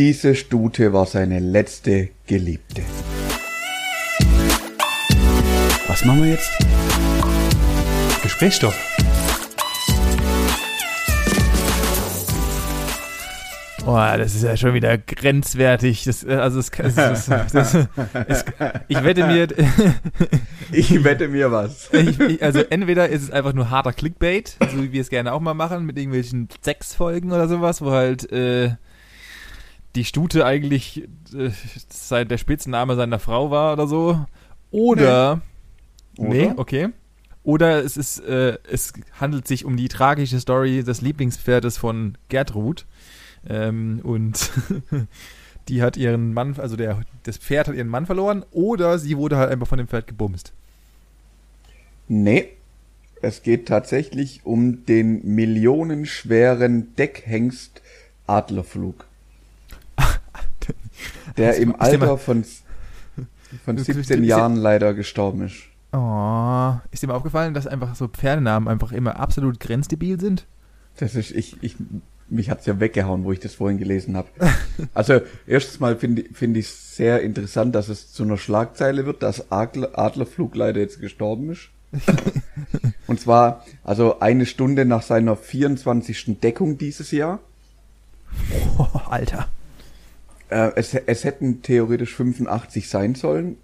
Diese Stute war seine letzte Geliebte. Was machen wir jetzt? Gesprächsstoff. Boah, das ist ja schon wieder grenzwertig. Das, äh, also es, es, das, es, ich wette mir, Ich wette mir was. ich, ich, also entweder ist es einfach nur harter Clickbait, so wie wir es gerne auch mal machen, mit irgendwelchen Sexfolgen oder sowas, wo halt äh, die Stute eigentlich äh, der Spitzname seiner Frau war oder so. Oder, Nee. nee, Oder? okay. Oder es ist, äh, es handelt sich um die tragische Story des Lieblingspferdes von Gertrud. Ähm, und die hat ihren Mann, also der, das Pferd hat ihren Mann verloren. Oder sie wurde halt einfach von dem Pferd gebumst. Nee, es geht tatsächlich um den millionenschweren Deckhengst Adlerflug. Der im Alter von, von Du- 17 du- Jahren leider gestorben ist. Oh, ist dir mal aufgefallen, dass einfach so Pferdenamen einfach immer absolut grenzdebil sind? Das ist, ich, ich, mich hat's ja weggehauen, wo ich das vorhin gelesen habe. Also, erstens mal finde finde ich es sehr interessant, dass es zu einer Schlagzeile wird, dass Adler, Adlerflug leider jetzt gestorben ist. Und zwar, also eine Stunde nach seiner 24. Deckung dieses Jahr. Oh, Alter. Äh, es, es hätten theoretisch 85 sein sollen.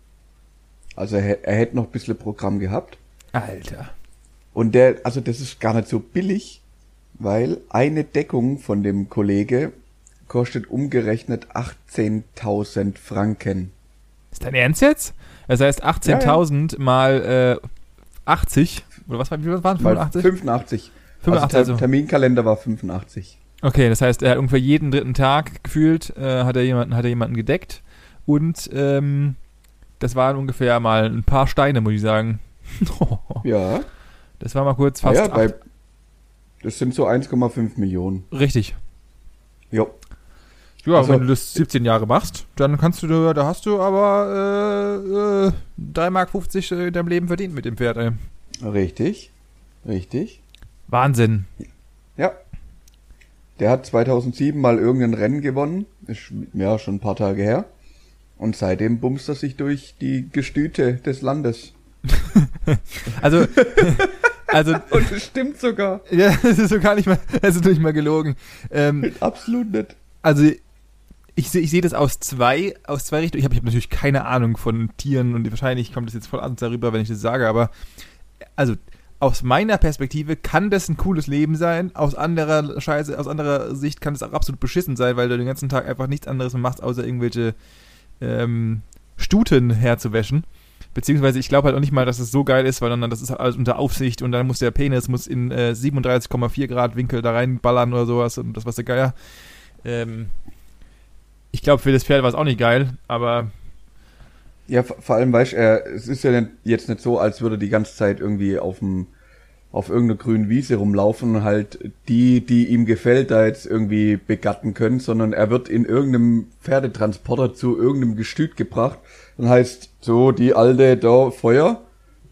Also er, er hätte noch ein bisschen Programm gehabt. Alter. Und der, also das ist gar nicht so billig, weil eine Deckung von dem Kollege kostet umgerechnet 18.000 Franken. Ist dein Ernst jetzt? Das heißt 18.000 mal äh, 80. Oder was war, wie waren Weil 85? 85. 85, also der also. Terminkalender war 85. Okay, das heißt, er hat ungefähr jeden dritten Tag gefühlt, äh, hat, er jemanden, hat er jemanden gedeckt. Und ähm, das waren ungefähr mal ein paar Steine, muss ich sagen. Ja, das war mal kurz fast ja bei, das sind so 1,5 Millionen. Richtig. Jo. Ja, Also- wenn du das 17 Jahre machst, dann kannst du, da da hast du aber äh, äh, 3,50 Mark in deinem Leben verdient mit dem Pferd, ey. Richtig. Richtig. Wahnsinn. Ja. Der hat 2007 mal irgendein Rennen gewonnen. Ist ja schon ein paar Tage her. Und seitdem bumst er sich durch die Gestüte des Landes. Also, also, Und das stimmt sogar. ja, das ist so gar nicht mal, das ist nicht mal gelogen. Ähm, Absolut nicht. also, ich sehe ich seh das aus zwei, aus zwei Richtungen. Ich habe ich hab natürlich keine Ahnung von Tieren und wahrscheinlich kommt das jetzt voll anders darüber, wenn ich das sage, aber also aus meiner Perspektive kann das ein cooles Leben sein. Aus anderer Scheiße, aus anderer Sicht kann das auch absolut beschissen sein, weil du den ganzen Tag einfach nichts anderes machst, außer irgendwelche ähm, Stuten herzuwäschen. Beziehungsweise ich glaube halt auch nicht mal, dass es so geil ist, weil dann das ist halt alles unter Aufsicht und dann muss der Penis muss in äh, 37,4 Grad Winkel da reinballern oder sowas und das was der Geier. Ähm, ich glaube, für das Pferd war es auch nicht geil, aber Ja, vor allem, weißt er, es ist ja jetzt nicht so, als würde er die ganze Zeit irgendwie auf dem, auf irgendeiner grünen Wiese rumlaufen und halt die, die ihm gefällt, da jetzt irgendwie begatten können, sondern er wird in irgendeinem Pferdetransporter zu irgendeinem Gestüt gebracht und heißt, so, die alte da, Feuer,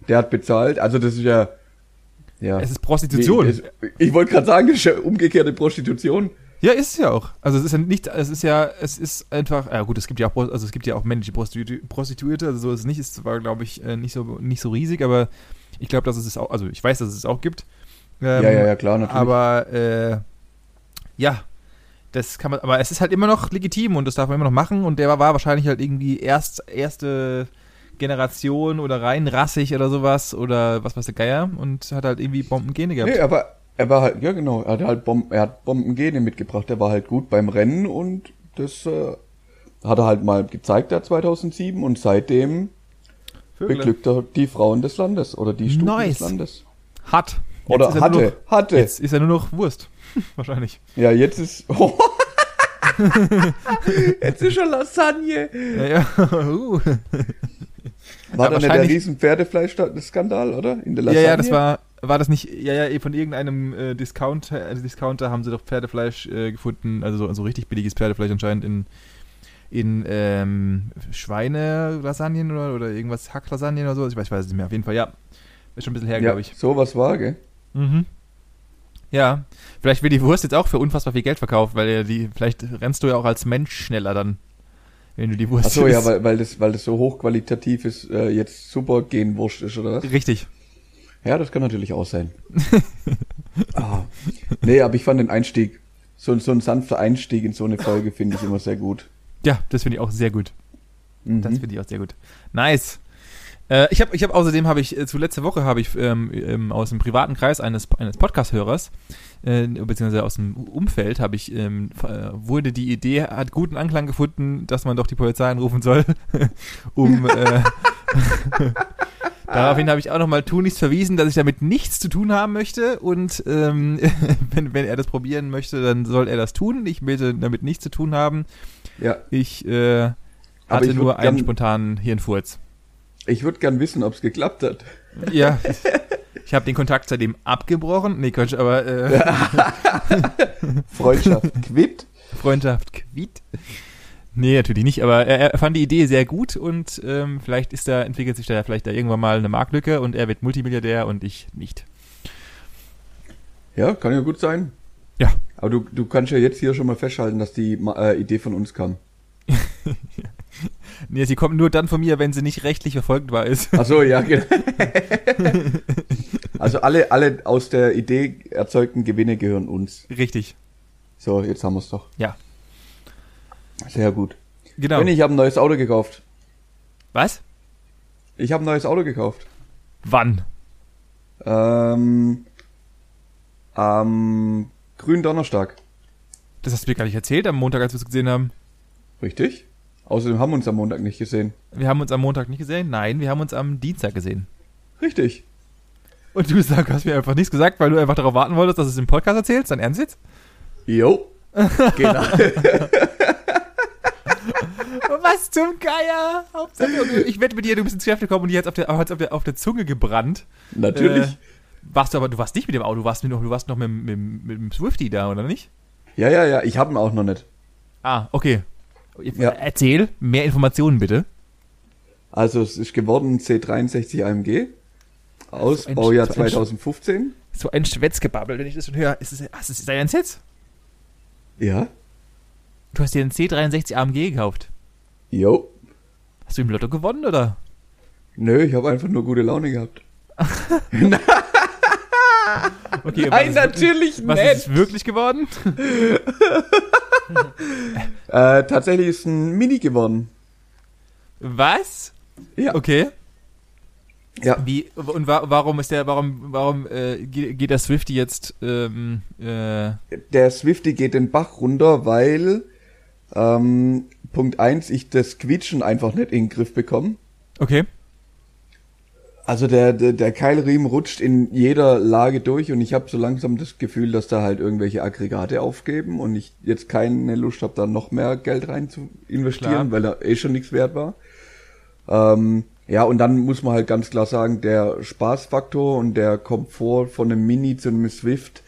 der hat bezahlt, also das ist ja, ja. es ist Prostitution. Es- ich wollte gerade sagen, das ist ja umgekehrte Prostitution. Ja, ist es ja auch. Also es ist ja nicht, es ist ja, es ist einfach, ja gut, es gibt ja auch, also es gibt ja auch männliche Prostitu Prostituierte, also so ist es nicht, ist zwar, glaube ich, äh, nicht so, nicht so riesig, aber ich glaube, dass es es auch, also ich weiß, dass es es auch gibt. Ähm, ja, ja, ja, klar, natürlich. Aber, äh, ja, das kann man, aber es ist halt immer noch legitim und das darf man immer noch machen und der war, war wahrscheinlich halt irgendwie erst, erste Generation oder rein rassig oder sowas oder was weiß der Geier und hat halt irgendwie Bombengene gehabt. Nee, aber er war halt, ja genau, er hat halt Bom er hat Bombengene mitgebracht, er war halt gut beim Rennen und das äh, hat er halt mal gezeigt, der 2007 und seitdem Vögel. beglückt er die Frauen des Landes oder die Stuten Nice. des Landes. Hat. Oder ist er hatte, noch, hatte. Jetzt ist er nur noch Wurst. Wahrscheinlich. Ja, jetzt ist, jetzt ist er Lasagne. Ja, ja. Uh. War Ja, da nicht der riesen Pferdefleisch-Skandal, oder? In der ja, Lasagne? ja, das war, war das nicht, ja, ja, von irgendeinem äh, Discounter, äh, Discounter haben sie doch Pferdefleisch äh, gefunden, also so, so richtig billiges Pferdefleisch anscheinend in, in ähm, Schweine-Lasagnen oder, oder irgendwas Hacklasagnen oder so. Ich weiß, ich weiß es nicht mehr. Auf jeden Fall, ja. Ist schon ein bisschen her, Ja, glaube ich. sowas war, gell? Mhm. Ja, vielleicht wird die Wurst jetzt auch für unfassbar viel Geld verkauft, weil die, vielleicht rennst du ja auch als Mensch schneller dann, wenn du die Wurst Ach so, ja, isst. weil, weil das, weil das so hochqualitativ ist, äh, jetzt super Genwurst ist, oder was? Richtig. Ja, das kann natürlich auch sein. ah. Nee, aber ich fand den Einstieg, so, so ein sanfter Einstieg in so eine Folge finde ich immer sehr gut. Ja, das finde ich auch sehr gut. Mhm. Das finde ich auch sehr gut. Nice. Äh, ich habe ich hab außerdem habe ich äh, zu letzte Woche habe ich ähm, ähm, aus dem privaten Kreis eines eines Podcast-Hörers äh, beziehungsweise aus dem Umfeld habe ich ähm, äh, wurde die Idee hat guten Anklang gefunden, dass man doch die Polizei anrufen soll, um Daraufhin habe ich auch nochmal Tunis verwiesen, dass ich damit nichts zu tun haben möchte und ähm, wenn, wenn er das probieren möchte, dann soll er das tun. Ich möchte damit nichts zu tun haben. Ja, Ich äh, hatte ich nur einen gern- spontanen Hirnfurz. ich würde gern wissen, ob es geklappt hat. Ja, ich habe den Kontakt seitdem abgebrochen. Nee, Quatsch, aber äh, Freundschaft quitt. Freundschaft quitt. Nee, natürlich nicht, aber er, er fand die Idee sehr gut und ähm, vielleicht ist da, entwickelt sich da vielleicht da irgendwann mal eine Marktlücke und er wird Multimilliardär und ich nicht. Ja, kann ja gut sein. Ja. Aber du, du kannst ja jetzt hier schon mal festhalten, dass die äh, Idee von uns kam. Nee, sie kommt nur dann von mir, wenn sie nicht rechtlich verfolgbar ist. Ach so, ja, genau. also alle, alle aus der Idee erzeugten Gewinne gehören uns. Richtig. So, jetzt haben wir's doch. Ja. Sehr gut. Genau. Benni, ich habe ein neues Auto gekauft. Was? Ich habe ein neues Auto gekauft. Wann? Ähm, am grünen Donnerstag. Das hast du mir gar nicht erzählt am Montag, als wir es gesehen haben. Richtig? Außerdem haben wir uns am Montag nicht gesehen. Wir haben uns am Montag nicht gesehen? Nein, wir haben uns am Dienstag gesehen. Richtig. Und du sag, hast mir einfach nichts gesagt, weil du einfach darauf warten wolltest, dass du es im Podcast erzählst? Dein Ernst jetzt? Jo. genau. Was zum Geier? Hauptsache, ich wette mit dir, du bist ins Geschäft gekommen und die hat auf der, hat's auf der, auf der Zunge gebrannt. Natürlich. Äh, warst du aber, du warst nicht mit dem Auto, du warst, mit, du warst noch mit, dem- mit, mit dem Swifty da, oder nicht? Ja, ja, ja. Ich habe ihn auch noch nicht. Ah, okay. Ja. Erzähl, mehr Informationen bitte. Also es ist geworden ein C63 AMG aus So ein- Baujahr so ein- 2015. So ein Schwätzgebabbel, wenn ich das schon höre. Ist es, hast du es dein jetzt? Ja. Du hast dir einen C63 AMG gekauft. Jo. Hast du im Lotto gewonnen, oder? Nö, ich habe einfach nur gute Laune gehabt. Okay, Nein, ist- natürlich Was nicht. ist es wirklich geworden? Äh, tatsächlich ist ein Mini geworden. Was? Ja. Okay. Ja. Wie und wa warum ist der warum warum äh, geht, geht der Swifty jetzt ähm, äh, Der Swifty geht den Bach runter, weil ähm, Punkt eins ich das Quietschen einfach nicht in den Griff bekomme. okay Also der, der, der Keilriemen rutscht in jeder Lage durch und ich habe so langsam das Gefühl, dass da halt irgendwelche Aggregate aufgeben und ich jetzt keine Lust habe, da noch mehr Geld rein zu investieren, Klar. weil da eh schon nichts wert war. Ähm, ja, und dann muss man halt ganz klar sagen, der Spaßfaktor und der Komfort von einem Mini zu einem Swift,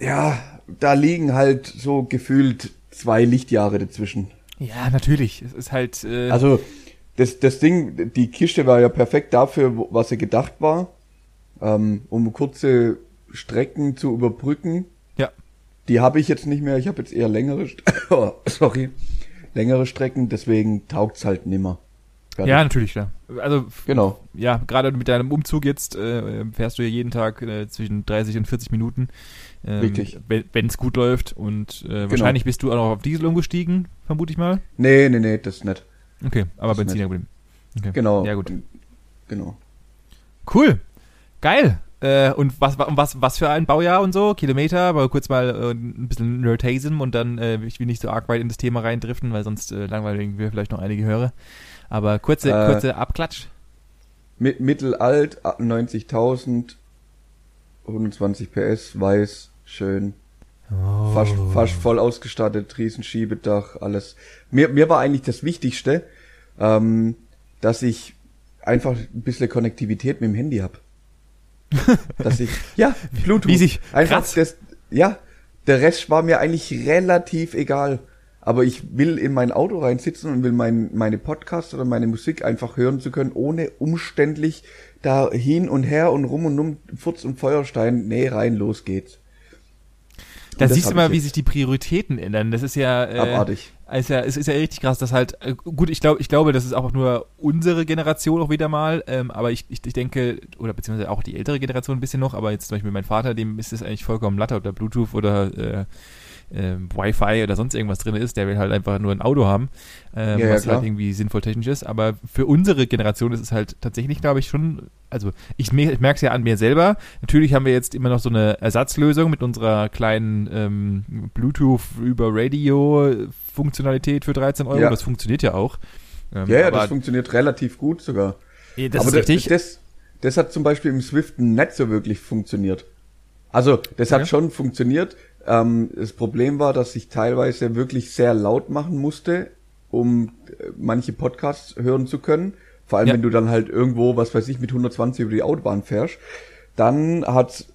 ja, da liegen halt so gefühlt zwei Lichtjahre dazwischen. ja natürlich es ist halt äh, Also das, das Ding, die Kiste war ja perfekt dafür, was sie gedacht war, ähm, um kurze Strecken zu überbrücken. ja Die habe ich jetzt nicht mehr. Ich habe jetzt eher längere, oh, sorry, längere Strecken. Deswegen taugt's halt nimmer. Fertig. ja natürlich klar also genau. ja gerade mit deinem Umzug jetzt äh, fährst du ja jeden Tag äh, zwischen 30 und 40 Minuten ähm, Richtig. wenn es gut läuft und äh, wahrscheinlich bist du auch noch auf Diesel umgestiegen vermute ich mal Nee, nee, nee, das ist nicht. okay aber Das Benziner geblieben okay. Genau. ja gut Genau. Cool. Geil. Äh, und was, wa- was, was für ein Baujahr und so? Kilometer, aber kurz mal äh, ein bisschen Nerdasm und dann, äh, ich will nicht so arg weit in das Thema reindriften, weil sonst äh, langweilen wir vielleicht noch einige Hörer. Aber kurze, Äh, kurze Abklatsch. Mit, mittelalt, ab 90.000, 120 PS, weiß, schön. Fast, fast voll ausgestattet, Riesenschiebedach, alles. Mir, mir war eigentlich das Wichtigste, ähm, dass ich einfach ein bisschen Konnektivität mit dem Handy hab. dass ich, ja, Bluetooth. wie sich- einfach krass. das, ja, der Rest war mir eigentlich relativ egal. aber ich will in mein Auto reinsitzen und will mein, meine Podcasts oder meine Musik einfach hören zu können, ohne umständlich da hin und her und rum und um Furz und Feuerstein. Nee, rein, los geht's. Da siehst du mal, wie sich die Prioritäten ändern. Das ist ja äh, abartig. Ist ja, es ist ja richtig krass, dass halt, äh, gut, ich glaube, ich glaube, das ist auch nur unsere Generation auch wieder mal, ähm, aber ich, ich, ich denke, oder beziehungsweise auch die ältere Generation ein bisschen noch, aber jetzt zum Beispiel mein Vater, dem ist es eigentlich vollkommen Latte, ob da Bluetooth oder äh, äh, Wi-Fi oder sonst irgendwas drin ist, der will halt einfach nur ein Auto haben, äh, ja, was ja, halt irgendwie sinnvoll technisch ist. Aber für unsere Generation ist es halt tatsächlich, glaube ich, schon, also ich, ich merke es ja an mir selber. Natürlich haben wir jetzt immer noch so eine Ersatzlösung mit unserer kleinen ähm, Bluetooth über Radio Funktionalität für 13 Euro. Ja. Das funktioniert ja auch. Ähm, ja, ja, das funktioniert relativ gut sogar. Das aber ist richtig. Das, das hat zum Beispiel im Swift nicht so wirklich funktioniert. Also, das hat schon funktioniert, ähm, das Problem war, dass ich teilweise wirklich sehr laut machen musste, um äh, manche Podcasts hören zu können. Vor allem, ja. wenn du dann halt irgendwo, was weiß ich, mit 120 über die Autobahn fährst. Dann hat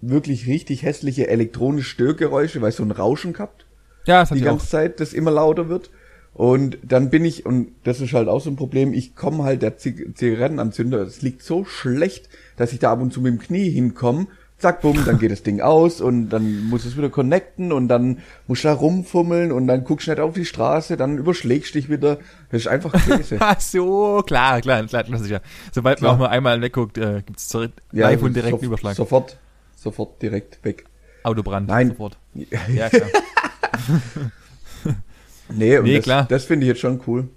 wirklich richtig hässliche elektronische Störgeräusche, weil so ein Rauschen gehabt. Ja, das hat die ganze auch. Zeit, das immer lauter wird. Und dann bin ich, und das ist halt auch so ein Problem, ich komme halt der Zigarettenanzünder, es liegt so schlecht, dass ich da ab und zu mit dem Knie hinkomme zack, bumm, dann geht das Ding aus und dann muss es wieder connecten und dann musst du da rumfummeln und dann guckst du nicht auf die Straße, dann überschlägst dich wieder. Das ist einfach Käse. Ach so, klar, klar, klar, klar sicher. Sobald klar. man auch mal einmal wegguckt, äh, gibt es live und direkt so, Überschlag. Sofort, sofort direkt weg. Autobrand, Nein. sofort. Ja, klar. nee, und nee, das, klar. das finde ich jetzt schon cool.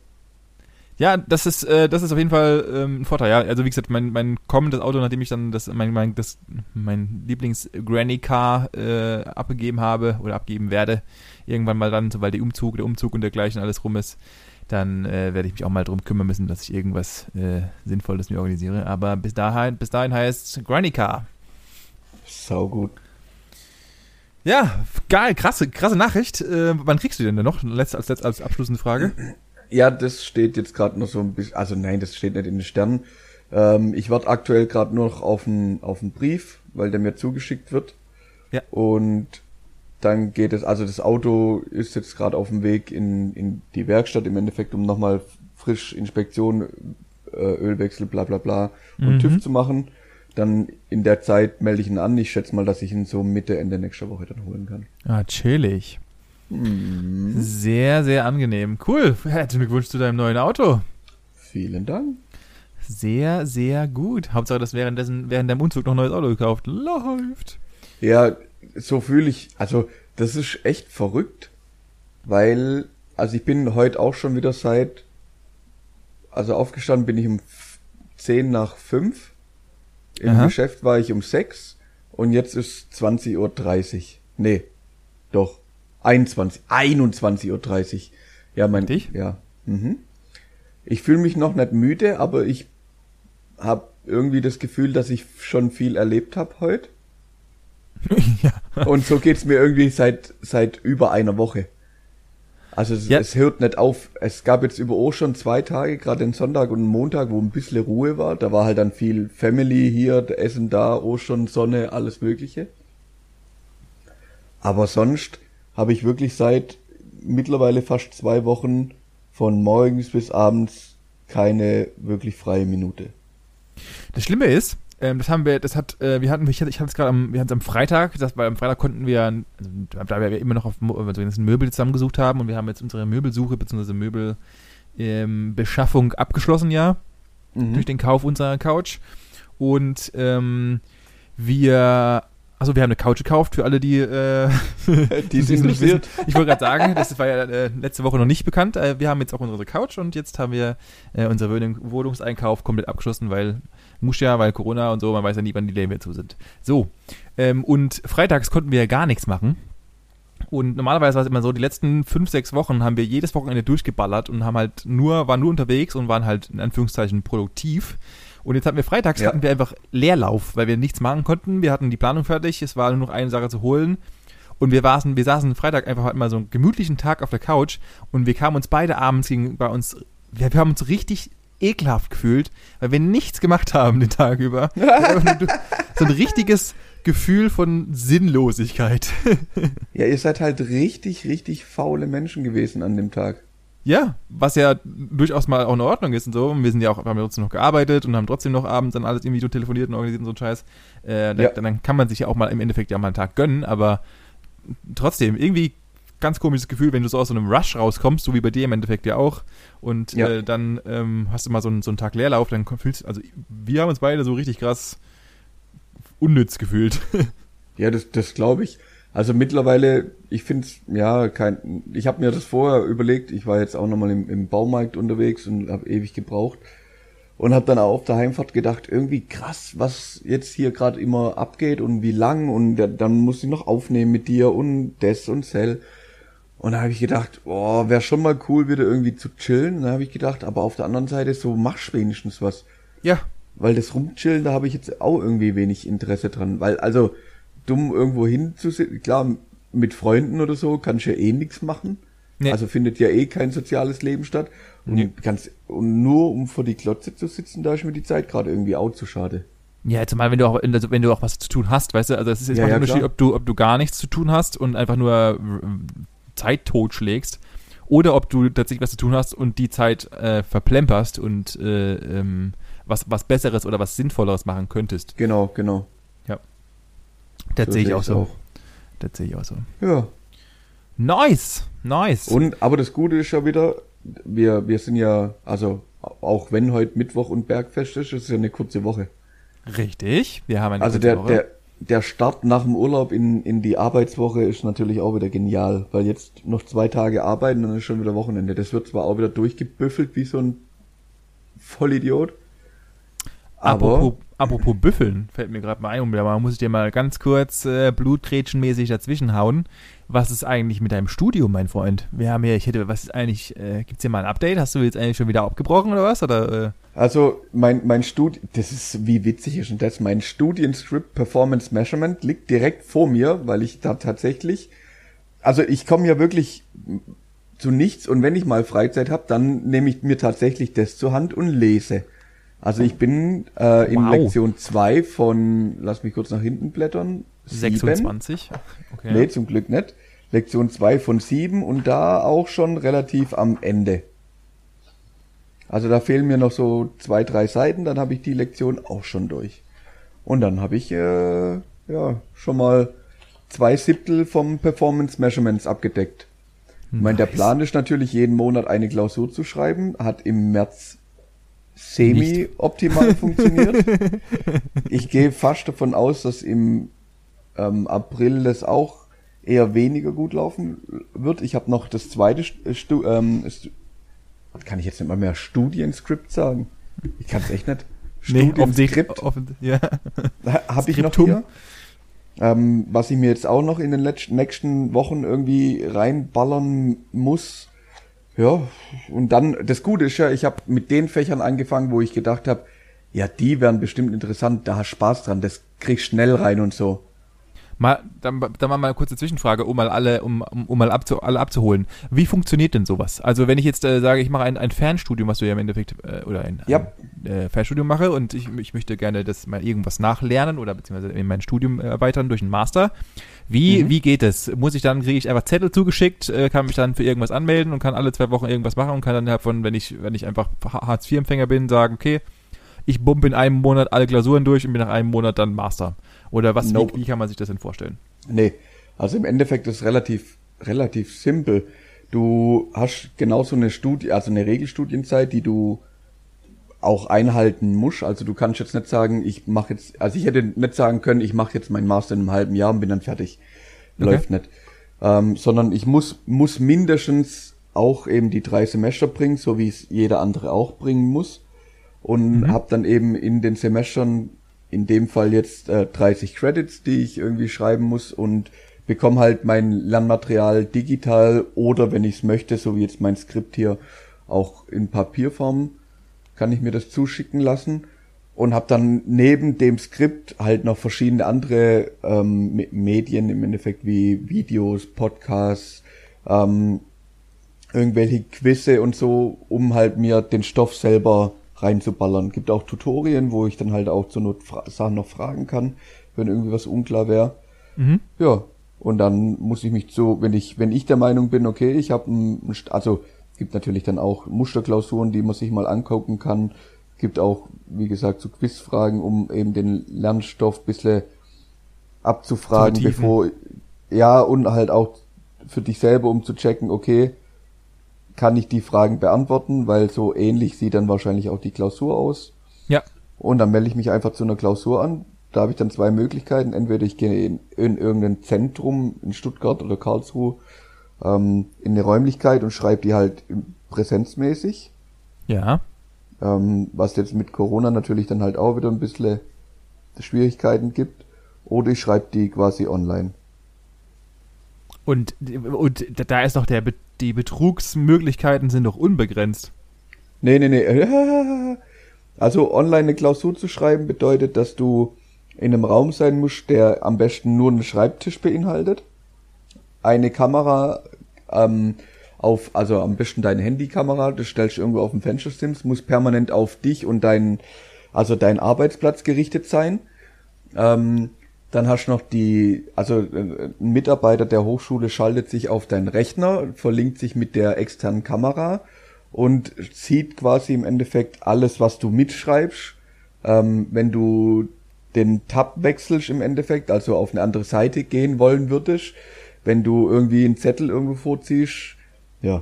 Ja, das ist, äh, das ist auf jeden Fall ähm, ein Vorteil, ja. Also wie gesagt, mein, mein kommendes Auto, nachdem ich dann das, mein, mein, das, mein Lieblings-Granny-Car äh, abgegeben habe oder abgeben werde, irgendwann mal dann, sobald der Umzug, der Umzug und dergleichen alles rum ist, dann äh, werde ich mich auch mal drum kümmern müssen, dass ich irgendwas äh, Sinnvolles mir organisiere. Aber bis dahin, bis dahin heißt Granny Car. Sau gut. Ja, geil, krasse, krasse Nachricht. Äh, wann kriegst du denn denn noch? Letzt, als, als abschließende Frage. Ja, das steht jetzt gerade noch so ein bisschen, also nein, das steht nicht in den Sternen. Ähm, ich warte aktuell gerade nur noch auf einen auf einen Brief, weil der mir zugeschickt wird. Ja. Und dann geht es, also das Auto ist jetzt gerade auf dem Weg in, in die Werkstatt im Endeffekt, um nochmal frisch Inspektion, äh, Ölwechsel, bla bla bla und mhm. TÜV zu machen. Dann in der Zeit melde ich ihn an. Ich schätze mal, dass ich ihn so Mitte, Ende nächster Woche dann holen kann. Ah, chillig. Mhm. Sehr, sehr angenehm. Cool. Herzlichen Glückwunsch zu deinem neuen Auto. Vielen Dank. Sehr, sehr gut. Hauptsache, dass währenddessen, während deinem Umzug noch ein neues Auto gekauft. Läuft. Ja, so fühle ich, also das ist echt verrückt, weil, also ich bin heute auch schon wieder seit, also aufgestanden bin ich um 10 nach 5. Im Aha. Geschäft war ich um 6 und jetzt ist 20.30 Uhr. Nee, doch. 21, 21.30 Uhr. Ja, mein, Dich? ja. Mhm. Ich fühle mich noch nicht müde, aber ich habe irgendwie das Gefühl, dass ich schon viel erlebt habe heute. ja. Und so geht's mir irgendwie seit seit über einer Woche. Also es, ja. es, hört nicht auf. Es gab jetzt über O schon zwei Tage, gerade den Sonntag und den Montag, wo ein bisschen Ruhe war. Da war halt dann viel Family hier, Essen da, O schon Sonne, alles Mögliche. Aber sonst habe ich wirklich seit mittlerweile fast zwei Wochen von morgens bis abends keine wirklich freie Minute. Das Schlimme ist, ähm, das haben wir, das hat, äh, wir hatten, ich hatte es gerade am, wir hatten es am Freitag, das, weil am Freitag konnten wir, also, da wir immer noch auf also wir Möbel zusammengesucht haben und wir haben jetzt unsere Möbelsuche bzw. Möbelbeschaffung ähm, abgeschlossen, ja, mhm. durch den Kauf unserer Couch und ähm, wir Achso, wir haben eine Couch gekauft für alle, die äh, die es interessiert. Ich wollte gerade sagen, das war ja äh, letzte Woche noch nicht bekannt. Äh, wir haben jetzt auch unsere Couch und jetzt haben wir äh, unseren Wohnung, Wohnungseinkauf komplett abgeschlossen, weil muss ja, weil Corona und so, man weiß ja nie, wann die Läden zu sind. So, ähm, und freitags konnten wir ja gar nichts machen. Und normalerweise war es immer so, die letzten fünf, sechs Wochen haben wir jedes Wochenende durchgeballert und haben halt nur, waren nur unterwegs und waren halt in Anführungszeichen produktiv. Und jetzt hatten wir freitags ja. hatten wir einfach Leerlauf, weil wir nichts machen konnten. Wir hatten die Planung fertig, es war nur noch eine Sache zu holen. Und wir, saßen, wir saßen Freitag einfach halt mal so einen gemütlichen Tag auf der Couch und wir kamen uns beide abends gegen bei uns, wir, wir haben uns richtig ekelhaft gefühlt, weil wir nichts gemacht haben den Tag über. so ein richtiges Gefühl von Sinnlosigkeit. ja, ihr seid halt richtig, richtig faule Menschen gewesen an dem Tag. Ja, was ja durchaus mal auch in Ordnung ist und so. Wir sind ja auch, haben ja trotzdem noch gearbeitet und haben trotzdem noch abends dann alles irgendwie so telefoniert und organisiert und so ein Scheiß. Äh, ja. dann, dann kann man sich ja auch mal im Endeffekt ja mal einen Tag gönnen, aber trotzdem, irgendwie ganz komisches Gefühl, wenn du so aus so einem Rush rauskommst, so wie bei dir im Endeffekt ja auch. Und ja. äh, dann ähm, hast du mal so einen, so einen Tag Leerlauf, dann fühlst du, also wir haben uns beide so richtig krass unnütz gefühlt. ja, das, das glaube ich. Also mittlerweile, ich finde es, ja, kein, ich habe mir das vorher überlegt, ich war jetzt auch nochmal im, im Baumarkt unterwegs und habe ewig gebraucht und habe dann auch auf der Heimfahrt gedacht, irgendwie krass, was jetzt hier gerade immer abgeht und wie lang und dann muss ich noch aufnehmen mit dir und das und Cell. Und da habe ich gedacht, oh, wäre schon mal cool, wieder irgendwie zu chillen. Und dann habe ich gedacht, aber auf der anderen Seite so machst wenigstens was. Ja. Weil das Rumchillen, da habe ich jetzt auch irgendwie wenig Interesse dran. Weil, also, dumm irgendwo hinzusitzen, klar, mit Freunden oder so kannst du ja eh nichts machen. Nee. Also findet ja eh kein soziales Leben statt. Und, nee. ganz, und nur um vor die Klotze zu sitzen, da ist mir die Zeit gerade irgendwie auch zu schade. Ja, zumal wenn du auch also wenn du auch was zu tun hast, weißt du, also es ist jetzt ja, ja, ein Unterschied, ob du ob du gar nichts zu tun hast und einfach nur Zeit totschlägst oder ob du tatsächlich was zu tun hast und die Zeit äh, verplemperst und äh, ähm, was was Besseres oder was Sinnvolleres machen könntest. Genau, genau. Das sehe ich auch so. Auch. Das sehe ich auch so. Ja. Nice, nice. Und aber das Gute ist ja wieder, wir, wir sind ja, also auch wenn heute Mittwoch und Bergfest ist, ist es ja eine kurze Woche. Richtig, wir haben eine also kurze der, Woche. Der, der Start nach dem Urlaub in, in die Arbeitswoche ist natürlich auch wieder genial, weil jetzt noch zwei Tage arbeiten, dann ist schon wieder Wochenende. Das wird zwar auch wieder durchgebüffelt wie so ein Vollidiot. Aber apropos, apropos Büffeln, fällt mir gerade mal ein, da muss ich dir mal ganz kurz äh, blutgrätschenmäßig dazwischen hauen was ist eigentlich mit deinem Studium, mein Freund? Wir haben ja, ich hätte, was ist eigentlich, äh, gibt es hier mal ein Update? Hast du jetzt eigentlich schon wieder abgebrochen oder was? Oder, äh? Also mein, mein Studium, das ist, wie witzig ist denn das? Mein Studienstrip Performance Measurement liegt direkt vor mir, weil ich da tatsächlich, also ich komme ja wirklich zu nichts und wenn ich mal Freizeit habe, dann nehme ich mir tatsächlich das zur Hand und lese. Also ich bin äh, in wow. Lektion 2 von, lass mich kurz nach hinten blättern, 26. Okay. Nee, zum Glück nicht. Lektion 2 von 7 und da auch schon relativ am Ende. Also da fehlen mir noch so zwei, drei Seiten, dann habe ich die Lektion auch schon durch. Und dann habe ich äh, ja schon mal zwei Siebtel vom Performance Measurements abgedeckt. Nice. Ich meine, der Plan ist natürlich, jeden Monat eine Klausur zu schreiben. Hat im März semi-optimal funktioniert. Ich gehe fast davon aus, dass im ähm, April das auch eher weniger gut laufen wird. Ich habe noch das zweite Stu ähm, Stu kann ich jetzt nicht mal mehr Studienskript sagen. Ich kann es echt nicht. Studienskript. Nee, ja. Habe ich noch hier. Ähm, was ich mir jetzt auch noch in den letzten, nächsten Wochen irgendwie reinballern muss. Ja, und dann, das Gute ist ja, ich habe mit den Fächern angefangen, wo ich gedacht habe, ja, die wären bestimmt interessant, da hast Spaß dran, das kriegst schnell rein und so. Mal, dann, dann mal eine kurze Zwischenfrage, um mal alle, um, um, mal abzu, alle abzuholen. Wie funktioniert denn sowas? Also wenn ich jetzt äh, sage, ich mache ein, ein Fernstudium, was du ja im Endeffekt, äh, oder ein, ja. ein äh, Fernstudium mache und ich, ich möchte gerne das mal irgendwas nachlernen oder beziehungsweise in mein Studium erweitern durch einen Master. Wie, mhm. wie geht es? Muss ich dann, kriege ich einfach Zettel zugeschickt, äh, kann mich dann für irgendwas anmelden und kann alle zwei Wochen irgendwas machen und kann dann davon, wenn ich, wenn ich einfach Hartz-IV-Empfänger bin, sagen, okay, ich bumpe in einem Monat alle Klausuren durch und bin nach einem Monat dann Master. Oder was, nope. wie, wie kann man sich das denn vorstellen? Nee, also im Endeffekt ist es relativ, relativ simpel. Du hast genauso eine Studie, also eine Regelstudienzeit, die du auch einhalten musst. Also du kannst jetzt nicht sagen, ich mache jetzt, also ich hätte nicht sagen können, ich mache jetzt meinen Master in einem halben Jahr und bin dann fertig. Läuft okay. nicht. Ähm, sondern ich muss, muss mindestens auch eben die drei Semester bringen, so wie es jeder andere auch bringen muss. Und mhm. habe dann eben in den Semestern in dem Fall jetzt äh, 30 Credits, die ich irgendwie schreiben muss und bekomme halt mein Lernmaterial digital oder wenn ich es möchte, so wie jetzt mein Skript hier, auch in Papierform, kann ich mir das zuschicken lassen und habe dann neben dem Skript halt noch verschiedene andere ähm, Medien im Endeffekt wie Videos, Podcasts, ähm, irgendwelche Quizze und so, um halt mir den Stoff selber reinzuballern. Gibt auch Tutorien, wo ich dann halt auch zur Not Sachen noch fragen kann, wenn irgendwie was unklar wäre. Mhm. Ja, und dann muss ich mich so, wenn ich, wenn ich der Meinung bin, okay, ich habe ein, also gibt natürlich dann auch Musterklausuren, die man sich mal angucken kann. Gibt auch, wie gesagt, so Quizfragen, um eben den Lernstoff bisschen abzufragen, vertiefen. bevor, ja, und halt auch für dich selber, um zu checken, okay, kann ich die Fragen beantworten, weil so ähnlich sieht dann wahrscheinlich auch die Klausur aus. Ja. Und dann melde ich mich einfach zu einer Klausur an. Da habe ich dann zwei Möglichkeiten. Entweder ich gehe in, in irgendein Zentrum in Stuttgart oder Karlsruhe ähm, in eine Räumlichkeit und schreibe die halt präsenzmäßig. Ja. Ähm, was jetzt mit Corona natürlich dann halt auch wieder ein bisschen Schwierigkeiten gibt. Oder ich schreibe die quasi online. Und, und da ist doch der, die Betrugsmöglichkeiten sind doch unbegrenzt. Nee, nee, nee. Also online eine Klausur zu schreiben bedeutet, dass du in einem Raum sein musst, der am besten nur einen Schreibtisch beinhaltet. Eine Kamera ähm, auf, also am besten deine Handykamera, das stellst du irgendwo auf dem Fenstersims, muss permanent auf dich und dein, also dein Arbeitsplatz gerichtet sein. Ähm, dann hast du noch die, also äh, ein Mitarbeiter der Hochschule schaltet sich auf deinen Rechner, verlinkt sich mit der externen Kamera und sieht quasi im Endeffekt alles, was du mitschreibst. Ähm, wenn du den Tab wechselst im Endeffekt, also auf eine andere Seite gehen wollen würdest, wenn du irgendwie einen Zettel irgendwo vorziehst, ja.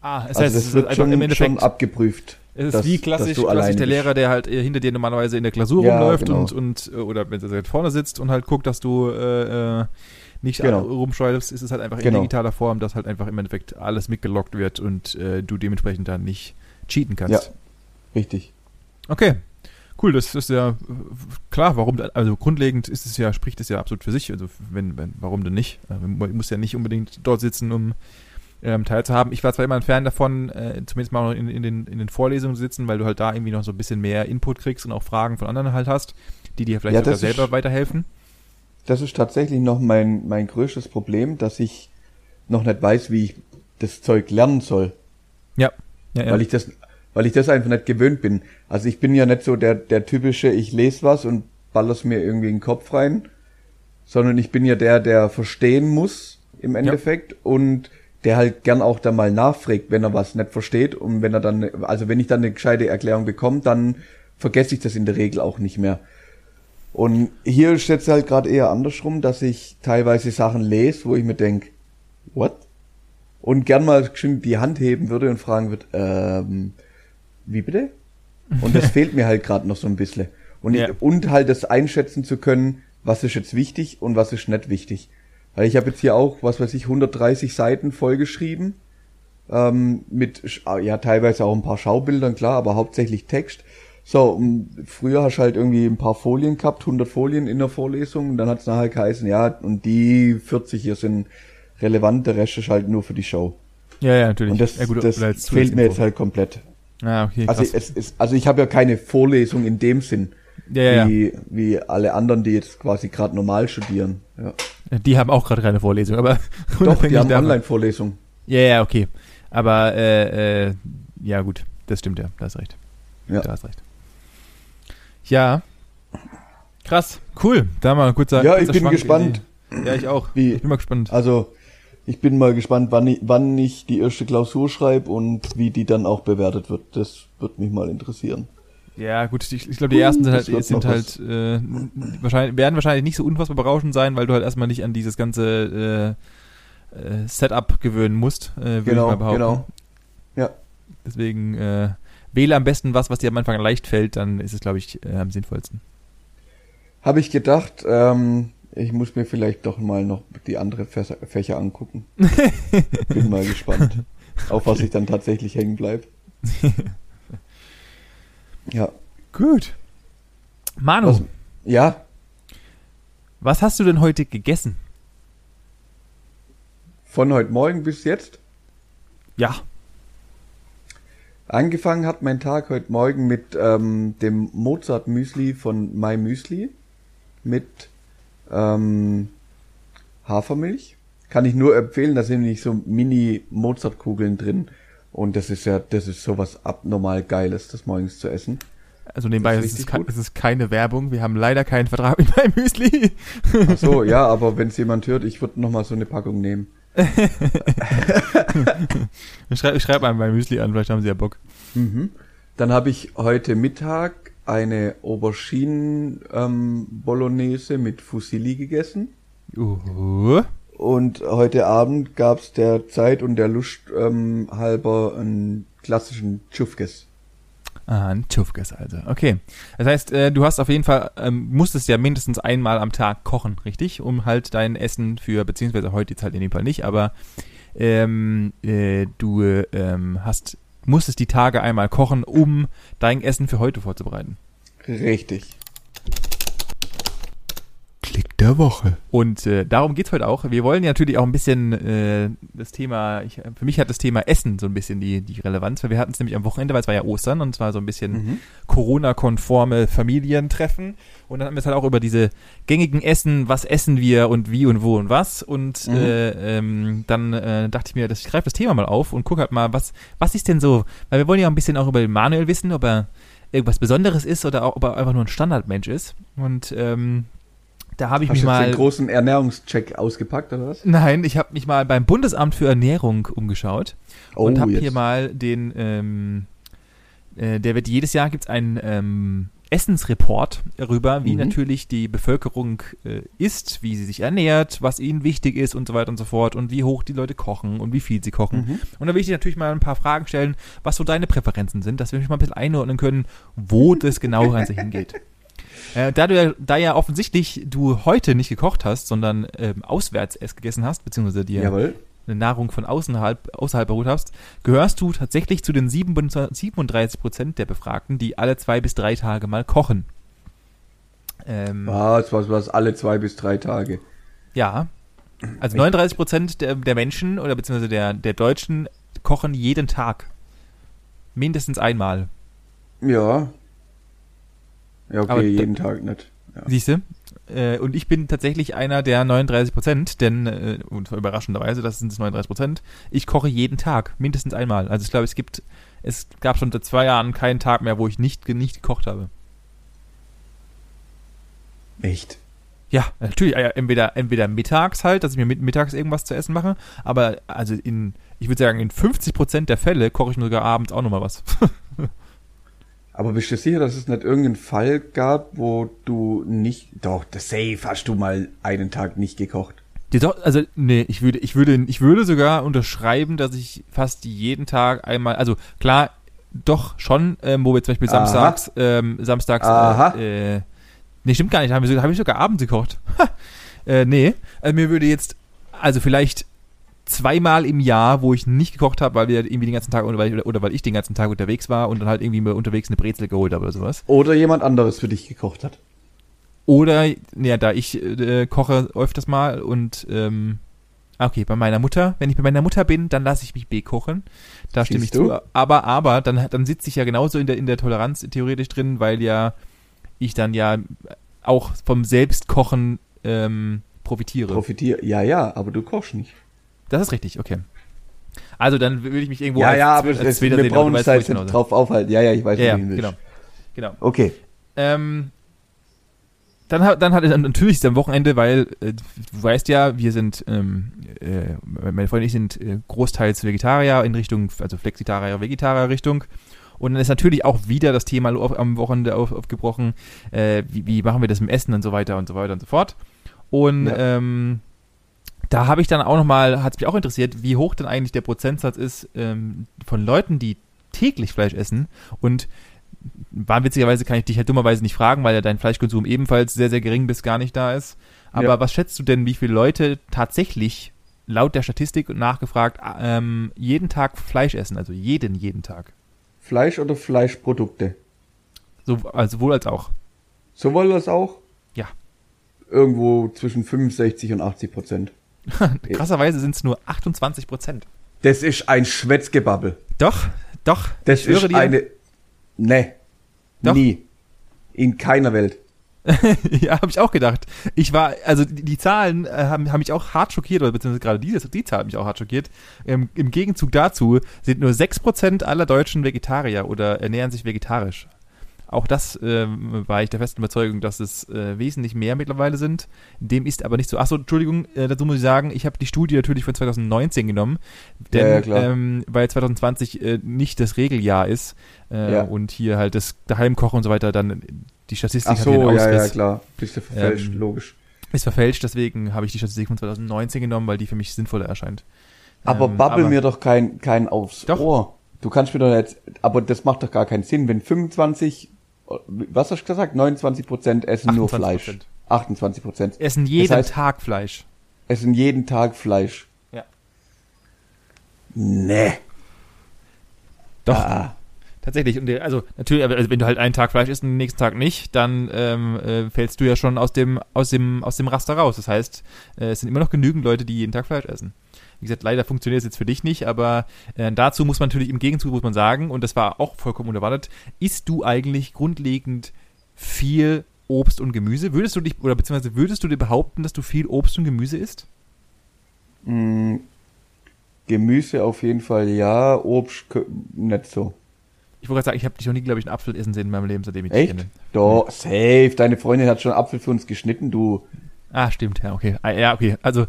Ah, es Also heißt, das es wird einfach schon, im schon Endeffekt, abgeprüft. es ist dass- wie dass klassisch, du klassisch der. Lehrer, der halt äh, hinter dir normalerweise in der Klausur Ja, rumläuft genau. und, und, äh, oder wenn er vorne sitzt und halt guckt, dass du äh, äh, nicht Genau. rumschreibst, ist es halt einfach in Genau. digitaler Form, dass halt einfach im Endeffekt alles mitgelockt wird und äh, du dementsprechend dann nicht cheaten kannst. Ja, richtig. Okay. Cool, das ist ja klar, warum, also grundlegend ist es ja, spricht es ja absolut für sich, also wenn, wenn, warum denn nicht? Äh, Man muss ja nicht unbedingt dort sitzen, um ähm, teilzuhaben. Ich war zwar immer ein Fan davon, äh, zumindest mal noch in, in, den, in den Vorlesungen zu sitzen, weil du halt da irgendwie noch so ein bisschen mehr Input kriegst und auch Fragen von anderen halt hast, die dir vielleicht Ja, sogar selber ist- weiterhelfen. Das ist tatsächlich noch mein, mein größtes Problem, dass ich noch nicht weiß, wie ich das Zeug lernen soll. Ja. ja, ja. Weil ich das, weil ich das einfach nicht gewöhnt bin. Also ich bin ja nicht so der, der typische, ich lese was und baller's mir irgendwie in den Kopf rein, sondern ich bin ja der, der verstehen muss im Endeffekt und der halt gern auch da mal nachfragt, wenn er was nicht versteht und wenn er dann, also wenn ich dann eine gescheite Erklärung bekomme, dann vergesse ich das in der Regel auch nicht mehr. Und hier ist jetzt halt gerade eher andersrum, dass ich teilweise Sachen lese, wo ich mir denk, what? Und gern mal die Hand heben würde und fragen würde, ähm, wie bitte? Und das fehlt mir halt gerade noch so ein bisschen. Und, Ja. ich, und halt das einschätzen zu können, was ist jetzt wichtig und was ist nicht wichtig. Weil ich habe jetzt hier auch, was weiß ich, 130 Seiten vollgeschrieben. Ähm, mit, sch- ja, teilweise auch ein paar Schaubildern, klar, aber hauptsächlich Text. So, früher hast du halt irgendwie ein paar Folien gehabt, 100 Folien in der Vorlesung, und dann hat's nachher geheißen, ja, und die 40 hier sind relevant, der Rest ist halt nur für die Show. ja, ja, natürlich. Und das, ja, gut, das fehlt mir jetzt halt komplett. Ah, okay, Also krass. es ist, also ich habe ja keine Vorlesung in dem Sinn, ja, ja, ja. wie, wie alle anderen, die jetzt quasi gerade normal studieren. Ja. Die haben auch gerade keine Vorlesung, aber Doch, die haben Online-Vorlesung. Ja, ja, okay. Aber äh, äh, ja gut, das stimmt ja, da hast recht. Ja. Da hast recht. Ja. Krass, cool. Da mal ein kurzer Ja, ich bin gespannt. Ja, ich auch. Wie- Ich bin mal gespannt. Also ich bin mal gespannt, wann ich, wann ich die erste Klausur schreibe und wie die dann auch bewertet wird. Das wird mich mal interessieren. Ja, gut, ich, ich glaube, die ersten sind halt, sind halt äh, wahrscheinlich, werden wahrscheinlich nicht so unfassbar berauschend sein, weil du halt erstmal nicht an dieses ganze äh, äh, Setup gewöhnen musst, äh, würde ich Genau, mal behaupten. genau. Ja. Deswegen äh, wähle am besten was, was dir am Anfang leicht fällt, dann ist es, glaube ich, äh, am sinnvollsten. Habe ich gedacht, ähm, ich muss mir vielleicht doch mal noch die andere Fächer, angucken. bin mal gespannt, auf was ich dann tatsächlich hängen bleib. Ja. Gut. Manu, Was, ja, was hast du denn heute gegessen? von heute Morgen bis jetzt. Ja. Angefangen hat mein Tag heute Morgen mit ähm, dem Mozart Müsli von My Müsli mit ähm, Hafermilch. Kann ich nur empfehlen, da sind nämlich so Mini Mozart Kugeln drin und das ist ja, das ist sowas abnormal geiles, das morgens zu essen. Also nebenbei, Das es ist ist, ke- gut. es ist keine Werbung. Wir haben leider keinen Vertrag mit meinem Müsli. Ach so, ja, aber wenn es jemand hört, ich würde noch mal so eine Packung nehmen. Ich schreibe schreib mal mein Müsli an, vielleicht haben sie ja Bock. Mhm. Dann habe ich heute Mittag eine Auberginen ähm, Bolognese mit Fusilli gegessen. Uh, Und heute Abend gab's der Zeit und der Lust ähm, halber einen klassischen Tschufkes. ah, ein Tschufkes also. Okay. Das heißt, äh, du hast auf jeden Fall, ähm, musstest ja mindestens einmal am Tag kochen, richtig? Um halt dein Essen für, beziehungsweise heute jetzt halt in dem Fall nicht, aber ähm, äh, du ähm, hast, musstest die Tage einmal kochen, um dein Essen für heute vorzubereiten. Richtig. Der Woche. Und äh, darum geht's heute auch. Wir wollen ja natürlich auch ein bisschen äh, das Thema, ich, für mich hat das Thema Essen so ein bisschen die, die Relevanz, weil wir hatten es nämlich am Wochenende, weil es war ja Ostern und zwar so ein bisschen Mhm. Corona-konforme Familientreffen. Und dann haben wir es halt auch über diese gängigen Essen, was essen wir und wie und wo und was. Und Mhm. äh, ähm, dann äh, dachte ich mir, dass ich greife das Thema mal auf und gucke halt mal, was, was ist denn so, weil wir wollen ja auch ein bisschen auch über Manuel wissen, ob er irgendwas Besonderes ist oder auch, ob er einfach nur ein Standardmensch ist. Und ähm, da habe ich Hast mich mal. den großen Ernährungscheck ausgepackt, oder was? Nein, ich habe mich mal beim Bundesamt für Ernährung umgeschaut und habe Oh, hier mal den, ähm, äh, der wird jedes Jahr gibt's einen ähm, Essensreport darüber, wie Mhm. natürlich die Bevölkerung äh, isst, wie sie sich ernährt, was ihnen wichtig ist und so weiter und so fort und wie hoch die Leute kochen und wie viel sie kochen. Mhm. Und da will ich dir natürlich mal ein paar Fragen stellen, was so deine Präferenzen sind, dass wir mich mal ein bisschen einordnen können, wo das genau Ganze hingeht. Äh, da du ja, da ja offensichtlich du heute nicht gekocht hast, sondern ähm, auswärts es gegessen hast, beziehungsweise dir Jawohl. eine Nahrung von außerhalb, außerhalb erholt hast, gehörst du tatsächlich zu den 37 Prozent der Befragten, die alle zwei bis drei Tage mal kochen. Ähm, Was, was, was, alle zwei bis drei Tage. ja. Also 39 Prozent der, der Menschen oder beziehungsweise der, der Deutschen kochen jeden Tag. Mindestens einmal. Ja. Ja, okay, Aber jeden Tag nicht. Ja. Siehst du? Äh, und ich bin tatsächlich einer der 39 Prozent, denn, äh, und überraschenderweise, das sind es 39 Prozent, ich koche jeden Tag, mindestens einmal. Also ich glaube, es gibt, es gab schon seit zwei Jahren keinen Tag mehr, wo ich nicht, nicht gekocht habe. Echt? Ja, natürlich, äh, entweder, entweder mittags halt, dass ich mir mit, mittags irgendwas zu essen mache, aber also in, ich würde sagen, in 50 Prozent der Fälle koche ich nur sogar abends auch nochmal was. Aber bist du sicher, dass es nicht irgendeinen Fall gab, wo du nicht, doch, das safe hast du mal einen Tag nicht gekocht. Doch, also, nee, ich würde, ich würde, ich würde sogar unterschreiben, dass ich fast jeden Tag einmal, also klar, doch schon, ähm, wo wir zum Beispiel Aha. samstags, ähm, samstags, Aha. äh, äh, nee, stimmt gar nicht, da habe ich, sogar- hab ich sogar abends gekocht. Ha. äh, nee, also mir würde jetzt, also vielleicht zweimal im Jahr, wo ich nicht gekocht habe, weil wir irgendwie den ganzen Tag oder weil, oder weil ich den ganzen Tag unterwegs war und dann halt irgendwie mir unterwegs eine Brezel geholt habe oder sowas. Oder jemand anderes für dich gekocht hat. Oder, ja, da ich äh, koche öfters mal und, ähm, ah, okay, bei meiner Mutter, wenn ich bei meiner Mutter bin, dann lasse ich mich bekochen. Da stimme ich du? zu. Aber, aber, dann, dann sitze ich ja genauso in der, in der Toleranz theoretisch drin, weil ja ich dann ja auch vom Selbstkochen ähm, profitiere. Profitier. Ja, ja, aber du kochst nicht. Das ist richtig, okay. Also dann würde ich mich irgendwo ja, als, ja, aber als wir sehen, brauchen uns hinaus- drauf aufhalten. Ja, ja, ich weiß, Ja, ja, genau. genau. Okay. Ähm, dann, hat- dann hatte ich natürlich ist am Wochenende, weil äh, du weißt ja, wir sind, ähm, äh, meine Freundin und ich sind äh, großteils Vegetarier in Richtung, also Flexitarier, Vegetarier Richtung. Und dann ist natürlich auch wieder das Thema auf, am Wochenende auf, aufgebrochen, äh, wie, wie machen wir das mit Essen und so weiter und so weiter und so fort. Und Ja. ähm, da habe ich dann auch nochmal, hat es mich auch interessiert, wie hoch denn eigentlich der Prozentsatz ist ähm, von Leuten, die täglich Fleisch essen und wahnwitzigerweise kann ich dich halt dummerweise nicht fragen, weil ja dein Fleischkonsum ebenfalls sehr, sehr gering bis gar nicht da ist. Aber Ja. was schätzt du denn, wie viele Leute tatsächlich laut der Statistik nachgefragt ähm, jeden Tag Fleisch essen? Also jeden, jeden Tag. Fleisch oder Fleischprodukte? So, also sowohl als auch. Sowohl als auch? Ja. Irgendwo zwischen 65 und 80 Prozent. Krasserweise sind es nur 28 Prozent. Das ist ein Schwätzgebabbel. Doch, doch. Das ich ist eine. Ne. Doch. Nie. In keiner Welt. ja, habe ich auch gedacht. Ich war, also die, die Zahlen äh, haben, haben mich auch hart schockiert, oder beziehungsweise gerade diese, die Zahl hat mich auch hart schockiert. Ähm, Im Gegenzug dazu sind nur 6% aller Deutschen Vegetarier oder ernähren sich vegetarisch. Auch das ähm, war ich der festen Überzeugung, dass es äh, wesentlich mehr mittlerweile sind. Dem ist aber nicht so. Achso, Entschuldigung, äh, dazu muss ich sagen, ich habe die Studie natürlich von 2019 genommen, denn, Ja, ja. Ähm, weil 2020 äh, nicht das Regeljahr ist äh, Ja. und hier halt das Daheimkochen und so weiter dann die Statistik Ach hat so, einen ja, ja, klar. Bist du verfälscht, Ähm, logisch. Ist verfälscht, deswegen habe ich die Statistik von 2019 genommen, weil die für mich sinnvoller erscheint. Aber Ähm, babbel aber- mir doch kein, kein aufs Doch. Ohr. Du kannst mir doch jetzt, aber das macht doch gar keinen Sinn, wenn 25, was hast du gesagt? 29 Prozent essen nur 28%. Fleisch. 28 Prozent. Essen jeden Das heißt- Tag Fleisch. Essen jeden Tag Fleisch. Ja. Nee. Doch. Ah. Tatsächlich, und also natürlich, also wenn du halt einen Tag Fleisch isst und den nächsten Tag nicht, dann ähm, äh, fällst du ja schon aus dem, aus dem, aus dem Raster raus. Das heißt, äh, es sind immer noch genügend Leute, die jeden Tag Fleisch essen. Wie gesagt, leider funktioniert es jetzt für dich nicht, aber äh, dazu muss man natürlich im Gegenzug muss man sagen, und das war auch vollkommen unerwartet, isst du eigentlich grundlegend viel Obst und Gemüse? Würdest du dich, oder beziehungsweise würdest du dir behaupten, dass du viel Obst und Gemüse isst? Mm, Gemüse auf jeden Fall ja, Obst nicht so. Ich wollte gerade sagen, ich habe dich noch nie, glaube ich, einen Apfel essen sehen in meinem Leben, seitdem ich dich Echt? kenne. Doch, safe. Deine Freundin hat schon Apfel für uns geschnitten, du. Ah, stimmt, ja, okay. Ah, Ja, okay. Also,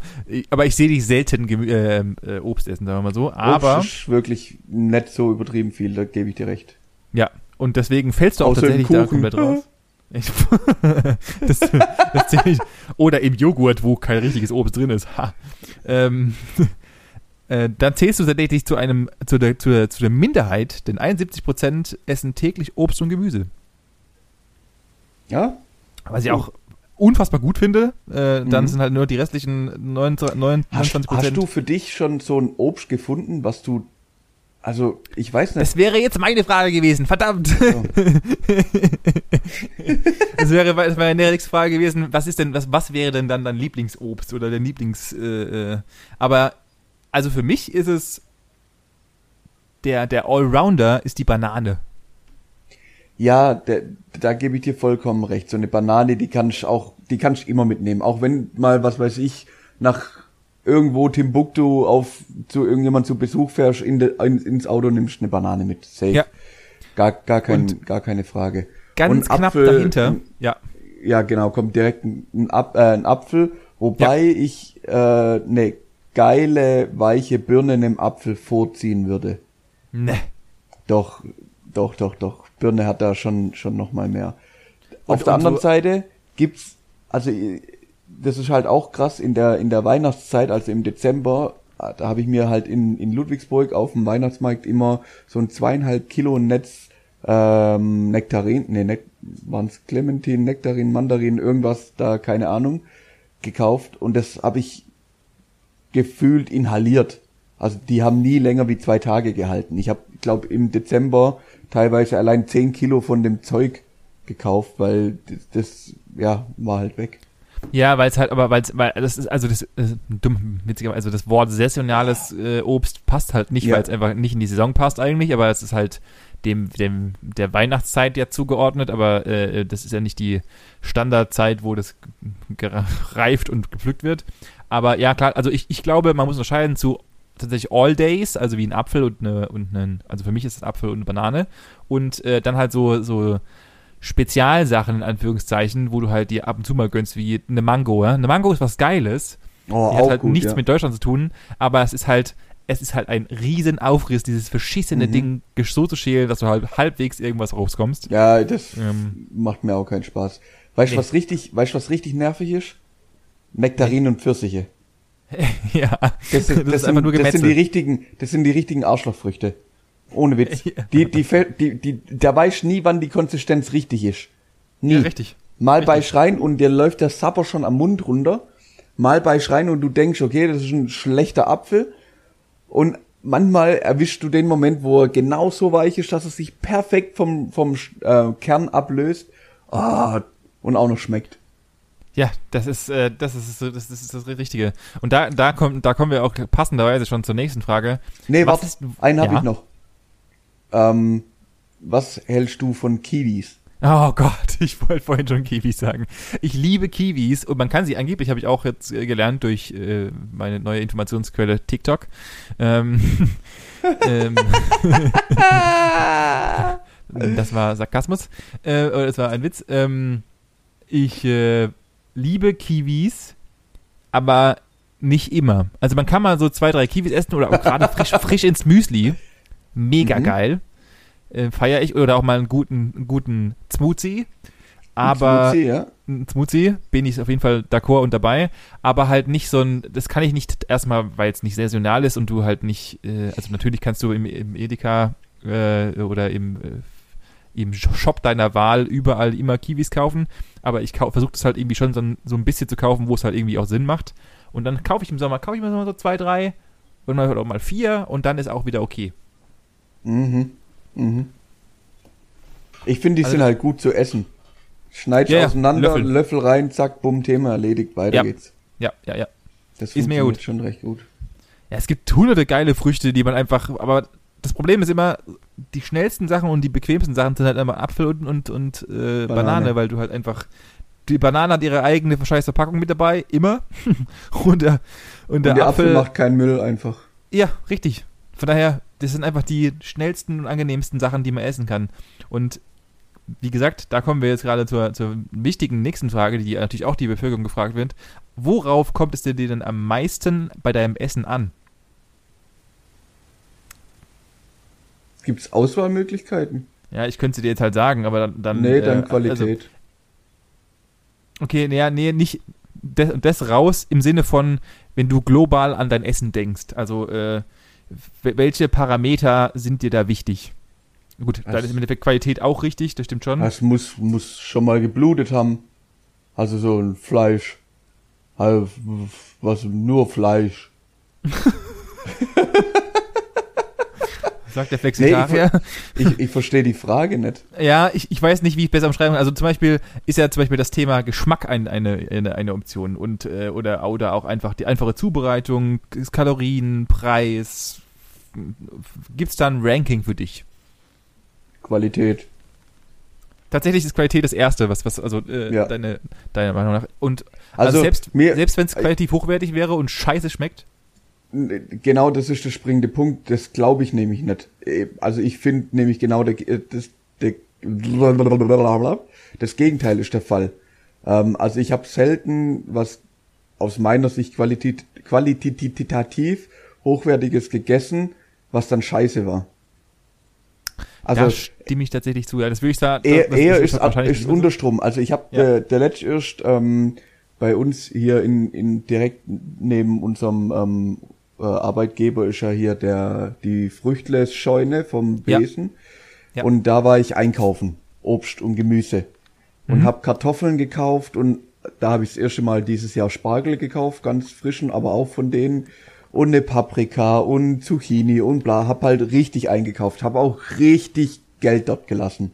aber ich sehe dich selten äh, äh, Obst essen, sagen wir mal so. Aber, Obst ist wirklich nicht so übertrieben viel, da gebe ich dir recht. ja, und deswegen fällst du auch Außer tatsächlich da komplett raus. Das, das ich. Oder im Joghurt, wo kein richtiges Obst drin ist. Ha. Ähm, äh, dann zählst du tatsächlich zu einem, zu der, zu der, zu der Minderheit, denn 71% essen täglich Obst und Gemüse. Ja? Was ich auch unfassbar gut finde. Äh, Dann Mhm. sind halt nur die restlichen 29, 29 Hast, hast du für dich schon so ein Obst gefunden, was du, also ich weiß nicht, Das wäre jetzt meine Frage gewesen, verdammt. das wäre, das wäre eine nächste Frage gewesen, was ist denn, was, was wäre denn dann dein Lieblingsobst oder dein Lieblings, äh, äh, aber, also für mich ist es, der, der Allrounder ist die Banane. Ja, der, da gebe ich dir vollkommen recht. So eine Banane, die kannst du auch, die kannst du immer mitnehmen. Auch wenn mal, was weiß ich, nach irgendwo Timbuktu auf zu irgendjemand zu Besuch fährst, in de, in, ins Auto nimmst eine Banane mit. Safe. Ja. Gar, gar, kein, Und gar keine Frage. Ganz Und knapp Apfel- dahinter, ja. Ja, genau, kommt direkt ein, ein, Ap äh, ein Apfel, wobei ich äh, eine geile, weiche Birne einem Apfel vorziehen würde. Ne. Doch, doch, doch, doch. Birne hat da schon, schon noch mal mehr. Auf Und- der und anderen so- Seite gibt's, also das ist halt auch krass in der in der Weihnachtszeit, also im Dezember, äh, da habe ich mir halt in in Ludwigsburg auf dem Weihnachtsmarkt immer so ein zweieinhalb Kilo Netz ähm, Nektarin, nee, Nek waren's Clementin, Nektarin, Mandarin, irgendwas da, keine Ahnung, gekauft und das habe ich gefühlt inhaliert. Also die haben nie länger wie zwei Tage gehalten. Ich habe, glaube im Dezember teilweise allein 10 Kilo von dem Zeug gekauft, weil das, das ja war halt weg. Ja, weil es halt, aber weil's, weil das ist, also das, das dumm, witziger, also das Wort saisonales äh, Obst passt halt nicht, Ja. weil es einfach nicht in die Saison passt eigentlich, aber es ist halt dem, dem der Weihnachtszeit ja zugeordnet, aber äh, das ist ja nicht die Standardzeit, wo das gereift und gepflückt wird. Aber ja, klar, also ich, ich glaube, man muss unterscheiden zu tatsächlich All Days, also wie ein Apfel und eine, und ein, also für mich ist es Apfel und eine Banane und äh, dann halt so, so Spezialsachen in Anführungszeichen, wo du halt dir ab und zu mal gönnst, wie eine Mango. Ja? Eine Mango ist was Geiles. Oh, Die hat halt nichts mit Deutschland zu tun, aber es ist halt, es ist halt ein riesen Aufriss, dieses verschissene Mhm. Ding so zu schälen, dass du halt halbwegs irgendwas rauskommst. Ja, das Ähm. macht mir auch keinen Spaß. Weißt du, Nee. was richtig, weißt du, was richtig nervig ist? Nektarinen und Pfirsiche. ja, Das, sind, das, ist einfach nur das sind Gemetzel. die richtigen, das sind die richtigen Arschlochfrüchte. Ohne Witz. Die, die, die, die, da weißt du nie, wann die Konsistenz richtig ist. Nie. Ja, richtig. Mal bei Richtig. Schreien und dir läuft der Sapper schon am Mund runter. Mal bei Schreien und du denkst, okay, das ist ein schlechter Apfel. Und manchmal erwischst du den Moment, wo er genau so weich ist, dass es sich perfekt vom, vom äh, Kern ablöst. Ah, und auch noch schmeckt. Ja, das ist, äh, das ist, so- das ist das Richtige. Und da, da kommt, da kommen wir auch passenderweise schon zur nächsten Frage. Nee, Was warte, ist- einen habe Ja? ich noch. Ähm, was hältst du von Kiwis? Oh Gott, ich wollte vorhin schon Kiwis sagen. Ich liebe Kiwis und man kann sie angeblich, habe ich auch jetzt äh, gelernt durch äh, meine neue Informationsquelle TikTok. Ähm, ähm, das war Sarkasmus, äh, oder das war ein Witz. Ähm, ich äh, liebe Kiwis, aber nicht immer. Also man kann mal so zwei, drei Kiwis essen oder auch gerade frisch, frisch ins Müsli. Mega Mhm. geil. Äh, Feier ich. Oder auch mal einen guten, guten Smoothie. Aber Smoothie, ja? Smoothie bin ich auf jeden Fall d'accord und dabei, aber halt nicht so ein, das kann ich nicht erstmal, weil es nicht saisonal ist und du halt nicht, äh, also natürlich kannst du im, im Edeka äh, oder im, äh, im Shop deiner Wahl überall immer Kiwis kaufen, aber ich versuche das halt irgendwie schon so ein, so ein bisschen zu kaufen, wo es halt irgendwie auch Sinn macht und dann kaufe ich im Sommer, kaufe ich mir so zwei, drei und mal auch mal vier und dann ist auch wieder okay. Mhm. Mhm. Ich finde, die Also- sind halt gut zu essen. Schneidest Ja, auseinander, Löffel. Löffel. rein, zack, bumm, Thema erledigt, weiter Ja. geht's. Ja, ja, ja. Das Ist funktioniert gut. schon recht gut. Ja, es gibt hunderte geile Früchte, die man einfach, aber das Problem ist immer, die schnellsten Sachen und die bequemsten Sachen sind halt immer Apfel und, und, und äh, Banane. Banane. weil du halt einfach, die Banane hat ihre eigene scheiß Verpackung mit dabei, immer. und der, und der Und der Apfel, Apfel macht keinen Müll einfach. ja, richtig. Von daher, das sind einfach die schnellsten und angenehmsten Sachen, die man essen kann. Und wie gesagt, da kommen wir jetzt gerade zur, zur wichtigen nächsten Frage, die natürlich auch die Bevölkerung gefragt wird. Worauf kommt es dir denn am meisten bei deinem Essen an? Gibt's Auswahlmöglichkeiten? Ja, ich könnte sie dir jetzt halt sagen, aber dann. dann nee, äh, dann Also, Qualität. okay, nee, nee, nicht das, das raus im Sinne von, wenn du global an dein Essen denkst. Also, äh, welche Parameter sind dir da wichtig? Gut, Also- ist im Endeffekt Qualität auch richtig, das stimmt schon. Das muss, muss schon mal geblutet haben. Also so ein Fleisch. Also, was, nur Fleisch. sagt der Flexitarier. Ich, ich verstehe die Frage nicht. ja, ich, ich weiß nicht, wie ich besser umschreiben kann. Also zum Beispiel ist ja zum Beispiel das Thema Geschmack ein, eine, eine, eine Option und äh, oder, oder auch einfach die einfache Zubereitung, Kalorien, Preis. Gibt es da ein Ranking für dich? Qualität. Tatsächlich ist Qualität das Erste, was, was also äh, Ja. deine, deiner Meinung nach. Und also, Also, selbst, mir- selbst wenn es qualitativ hochwertig wäre und scheiße schmeckt, Genau, das ist der springende Punkt. Das glaube ich nämlich nicht. Äh, Also ich finde nämlich genau der, äh, das, der, das Gegenteil ist der Fall. Ähm, also ich habe selten was aus meiner Sicht qualitit, qualitativ hochwertiges gegessen, was dann scheiße war. Also da stimme ich tatsächlich zu. Ja, das würde ich sagen. eher, eher ist, wahrscheinlich ist. Unterstrom. Also ich habe Ja. der, der letzt erst ähm, bei uns hier in, in direkt neben unserem ähm, äh, Arbeitgeber ist ja hier der die Früchtles-Scheune vom Ja. Besen. Ja. Und da war ich einkaufen, Obst und Gemüse. Und Mhm. hab Kartoffeln gekauft und da habe ich das erste Mal dieses Jahr Spargel gekauft, ganz frischen, aber auch von denen. Und eine Paprika und Zucchini und bla. Hab halt richtig eingekauft. Hab auch richtig Geld dort gelassen.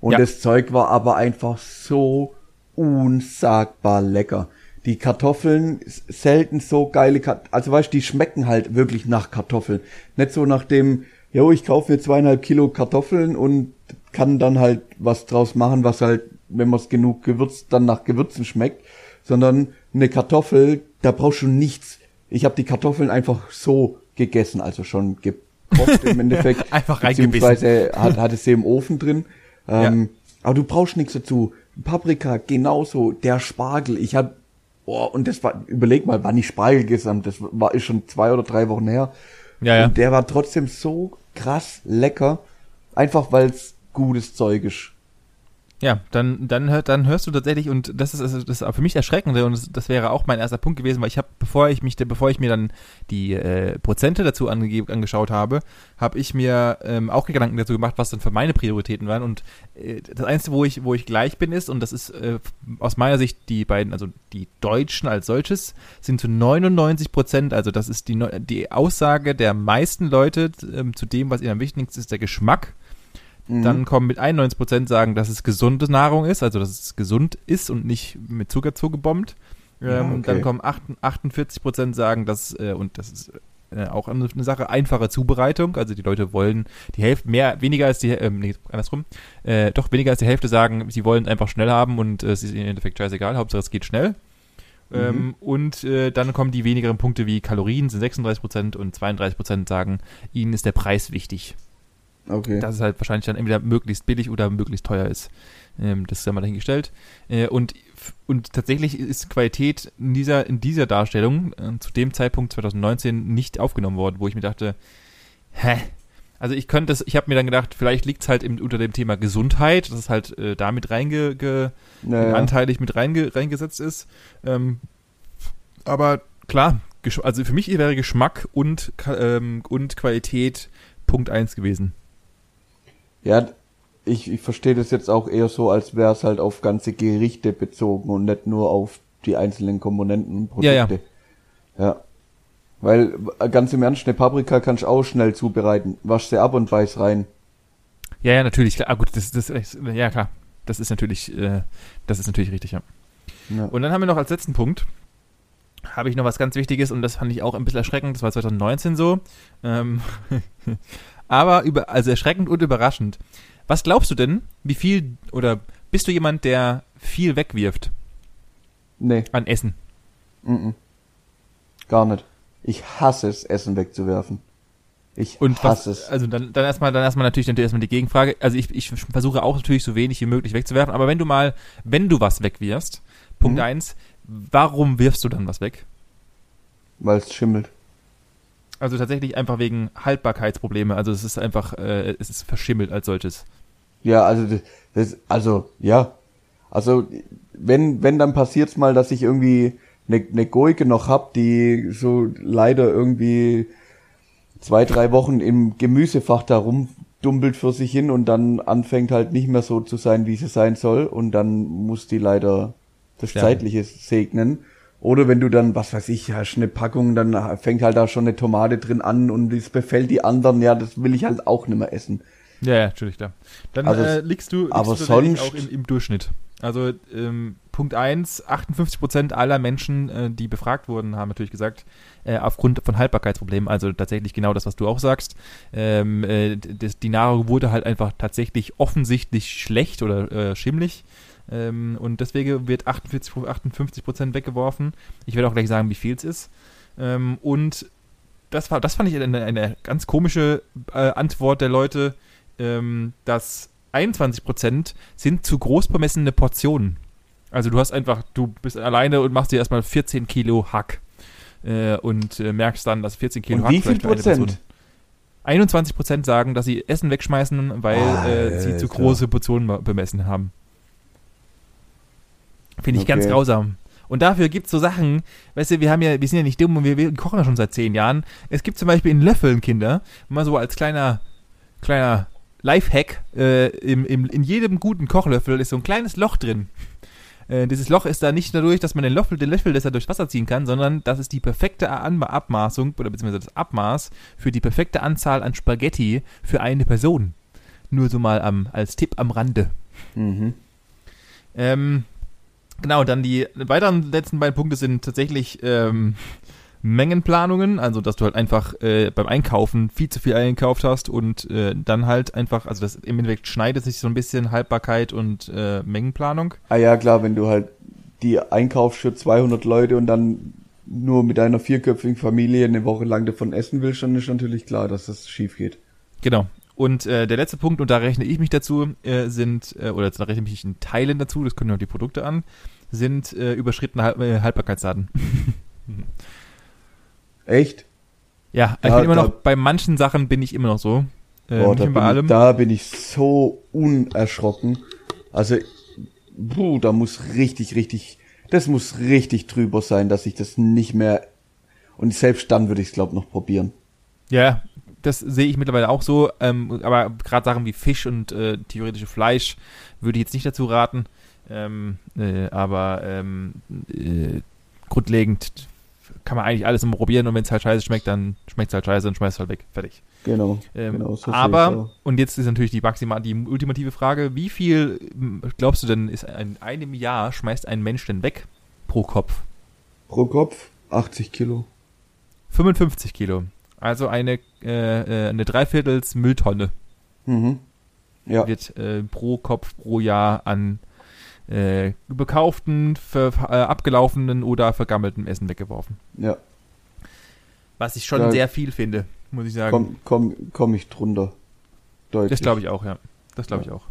Und Ja. das Zeug war aber einfach so unsagbar lecker. Die Kartoffeln, selten so geile Kartoffeln. Also weißt du, die schmecken halt wirklich nach Kartoffeln. Nicht so nach dem, jo, ich kaufe mir zweieinhalb Kilo Kartoffeln und kann dann halt was draus machen, was halt, wenn man es genug gewürzt, dann nach Gewürzen schmeckt. Sondern eine Kartoffel, da brauchst du nichts. Ich habe die Kartoffeln einfach so gegessen, also schon gekocht im Endeffekt. Einfach reingebissen. Beziehungsweise hat, hat es sie im Ofen drin. Ähm, Aber du brauchst nichts dazu. Paprika genauso, der Spargel. Ich hab, oh, und das war, überleg mal, wann ich Spargel gesamt, das war ist schon zwei oder drei Wochen her. Ja, ja. Und der war trotzdem so krass lecker, einfach weil es gutes Zeug ist. Ja, dann, dann, hört, dann hörst du tatsächlich, und das ist, also das ist für mich erschreckend, und das, das wäre auch mein erster Punkt gewesen, weil ich habe, bevor ich mich, bevor ich mir dann die äh, Prozente dazu angegeben, angeschaut habe, habe ich mir ähm, auch Gedanken dazu gemacht, was dann für meine Prioritäten waren. Und äh, das Einzige, wo ich, wo ich gleich bin, ist, und das ist äh, aus meiner Sicht die beiden, also die Deutschen als solches, sind zu 99 Prozent, also das ist die, die Aussage der meisten Leute ähm, zu dem, was ihnen am wichtigsten ist der Geschmack. Mhm. Dann kommen mit 91% sagen, dass es gesunde Nahrung ist, also dass es gesund ist und nicht mit Zucker zugebombt. Ja, Ähm, okay. Dann kommen 48 48% sagen, dass, äh, und das ist äh, auch eine Sache, einfache Zubereitung. Also die Leute wollen die Hälfte, mehr, weniger als die, ähm, nee, andersrum, äh, doch weniger als die Hälfte sagen, sie wollen es einfach schnell haben und äh, es ist ihnen im Endeffekt scheißegal, Hauptsache es geht schnell. Ähm, und äh, dann kommen die wenigeren Punkte wie Kalorien sind 36% und 32% sagen, ihnen ist der Preis wichtig. Okay. Dass es halt wahrscheinlich dann entweder möglichst billig oder möglichst teuer ist. Ähm, das ist ja mal dahingestellt. Äh, und, und tatsächlich ist Qualität in dieser, in dieser Darstellung äh, zu dem Zeitpunkt 2019 nicht aufgenommen worden, wo ich mir dachte, hä? Also ich könnte es, ich habe mir dann gedacht, vielleicht liegt es halt im, unter dem Thema Gesundheit, dass es halt äh, damit reinge, ge, naja. anteilig mit reinge, reingesetzt ist. Ähm, aber klar, also für mich wäre Geschmack und, ähm, und Qualität Punkt 1 gewesen. Ja, ich, ich verstehe das jetzt auch eher so, als wäre es halt auf ganze Gerichte bezogen und nicht nur auf die einzelnen Komponenten und Produkte. Ja, ja. ja. Weil, ganz im Ernst, eine Paprika kannst du auch schnell zubereiten. Wasch sie ab und beiß rein. Ja, ja, natürlich. Klar. Ah, gut, das, das, ja, klar. Das ist natürlich, äh, das ist natürlich richtig, ja. ja. Und dann haben wir noch als letzten Punkt, habe ich noch was ganz Wichtiges und das fand ich auch ein bisschen erschreckend. Das war 2019 so. Ähm, aber über, also erschreckend und überraschend. Was glaubst du denn, wie viel, oder bist du jemand, der viel wegwirft? Nee. An Essen? Mm, -mm. Gar nicht. Ich hasse es, Essen wegzuwerfen. Ich und hasse was, es. Also dann, dann erstmal, dann erstmal natürlich, natürlich erstmal die Gegenfrage. Also ich, ich versuche auch natürlich so wenig wie möglich wegzuwerfen, aber wenn du mal, wenn du was wegwirfst, Punkt mhm. eins, warum wirfst du dann was weg? Weil es schimmelt. Also tatsächlich einfach wegen Haltbarkeitsprobleme. Also es ist einfach, äh, es ist verschimmelt als solches. Ja, also das, also ja, also wenn wenn dann passiert's mal, dass ich irgendwie eine, eine Gurke noch hab, die so leider irgendwie zwei drei Wochen im Gemüsefach da rumdumpelt für sich hin und dann anfängt halt nicht mehr so zu sein, wie sie sein soll und dann muss die leider das ja. Zeitliche segnen. Oder wenn du dann, was weiß ich, hast eine Packung, dann fängt halt da schon eine Tomate drin an und es befällt die anderen, ja, das will ich halt auch nicht mehr essen. Ja, ja, natürlich, klar. Dann also, äh, liegst du, liegst aber du sonst, auch im, im Durchschnitt. Also ähm, Punkt 1, 58% aller Menschen, äh, die befragt wurden, haben natürlich gesagt, äh, aufgrund von Haltbarkeitsproblemen, also tatsächlich genau das, was du auch sagst, ähm, äh, das, die Nahrung wurde halt einfach tatsächlich offensichtlich schlecht oder äh, schimmlig. Ähm, und deswegen wird 48, 58 Prozent weggeworfen. Ich werde auch gleich sagen, wie viel es ist. Ähm, und das, war, das fand ich eine, eine ganz komische äh, Antwort der Leute, ähm, dass 21 Prozent sind zu groß bemessene Portionen. Also du hast einfach, du bist alleine und machst dir erstmal 14 Kilo Hack. Äh, und äh, merkst dann, dass 14 Kilo und Hack wie viel Prozent? 21 Prozent sagen, dass sie Essen wegschmeißen, weil äh, sie zu große Portionen bemessen haben. Finde ich okay. ganz grausam. Und dafür gibt es so Sachen, weißt du, wir haben ja, wir sind ja nicht dumm und wir, wir kochen ja schon seit zehn Jahren. Es gibt zum Beispiel in Löffeln Kinder, mal so als kleiner, kleiner Lifehack, äh, im, im, in jedem guten Kochlöffel ist so ein kleines Loch drin. Äh, dieses Loch ist da nicht dadurch, dass man den Löffel, den Löffel deshalb durchs Wasser ziehen kann, sondern das ist die perfekte Abmaßung oder beziehungsweise das Abmaß für die perfekte Anzahl an Spaghetti für eine Person. Nur so mal am, als Tipp am Rande. Mhm. Ähm, Genau, dann die weiteren letzten beiden Punkte sind tatsächlich ähm, Mengenplanungen, also dass du halt einfach äh, beim Einkaufen viel zu viel eingekauft hast und äh, dann halt einfach, also das im Endeffekt schneidet sich so ein bisschen Haltbarkeit und äh, Mengenplanung. Ah ja, klar, wenn du halt die einkaufst für 200 Leute und dann nur mit einer vierköpfigen Familie eine Woche lang davon essen willst, dann ist natürlich klar, dass das schief geht. Genau, und äh, der letzte Punkt, und da rechne ich mich dazu, äh, sind, äh, oder da rechne ich mich in Teilen dazu, das können ja die Produkte an, sind äh, überschrittene Halb äh, Haltbarkeitsdaten. Echt? Ja, ich bin immer noch, bei manchen Sachen bin ich immer noch so. Äh, boah, da, bin bei allem. Ich, da bin ich so unerschrocken. Also, puh, da muss richtig, richtig, das muss richtig drüber sein, dass ich das nicht mehr, und selbst dann würde ich es, glaube noch probieren. Ja, das sehe ich mittlerweile auch so. Ähm, aber gerade Sachen wie Fisch und äh, theoretische Fleisch würde ich jetzt nicht dazu raten. Ähm, äh, aber ähm, äh, grundlegend kann man eigentlich alles immer probieren und wenn es halt scheiße schmeckt, dann schmeckt es halt scheiße und schmeißt es halt weg. Fertig. Genau. Ähm, genau so aber, und jetzt ist natürlich die, maximal, die ultimative Frage, wie viel glaubst du denn, ist in einem Jahr schmeißt ein Mensch denn weg pro Kopf? Pro Kopf 80 Kilo. 55 Kilo. Also eine, äh, äh, eine Dreiviertels Mülltonne. Mhm. Ja. Wird äh, pro Kopf pro Jahr an äh, bekauften, ver, äh, abgelaufenen oder vergammelten Essen weggeworfen. Ja. Was ich schon da sehr viel finde, muss ich sagen. Komm, komm, komm ich drunter. Deutlich. Das glaube ich auch, ja. Das glaube ich auch.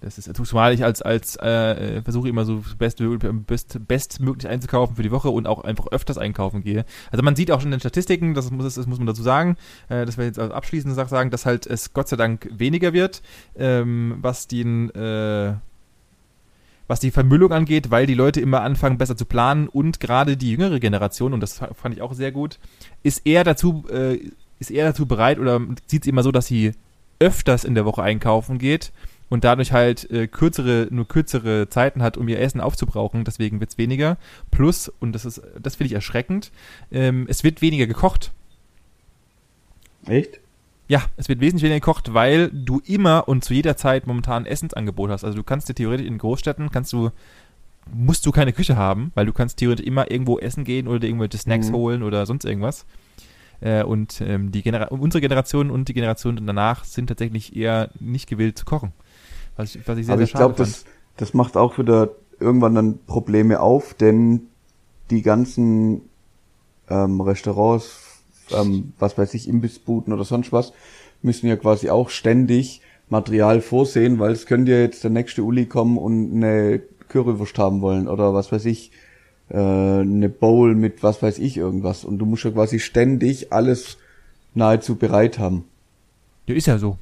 Das ist zumal ich als als äh, versuche immer so best, best, bestmöglich einzukaufen für die Woche und auch einfach öfters einkaufen gehe. Also man sieht auch schon in den Statistiken, das muss das muss man dazu sagen, äh, das wir jetzt als abschließende Sache sagen, dass halt es Gott sei Dank weniger wird, ähm, was den äh, was die Vermüllung angeht, weil die Leute immer anfangen besser zu planen und gerade die jüngere Generation und das fand ich auch sehr gut, ist eher dazu äh, ist eher dazu bereit oder sieht es immer so, dass sie öfters in der Woche einkaufen geht und dadurch halt äh, kürzere, nur kürzere Zeiten hat, um ihr Essen aufzubrauchen, deswegen wird es weniger. Plus, und das ist, das finde ich erschreckend, ähm, es wird weniger gekocht. Echt? Ja, es wird wesentlich weniger gekocht, weil du immer und zu jeder Zeit momentan Essensangebot hast. Also du kannst dir theoretisch in Großstädten kannst du musst du keine Küche haben, weil du kannst theoretisch immer irgendwo essen gehen oder dir irgendwelche Snacks mhm. holen oder sonst irgendwas. Äh, und ähm, die Genera unsere Generation und die Generation danach sind tatsächlich eher nicht gewillt zu kochen. Was ich, was ich sehr, Aber sehr ich glaube, das, das macht auch wieder irgendwann dann Probleme auf, denn die ganzen ähm, Restaurants, ähm, was weiß ich, Imbissbuden oder sonst was, müssen ja quasi auch ständig Material vorsehen, weil es könnte ja jetzt der nächste Uli kommen und eine Currywurst haben wollen oder was weiß ich, äh, eine Bowl mit was weiß ich irgendwas. Und du musst ja quasi ständig alles nahezu bereit haben. Ja, ist ja so.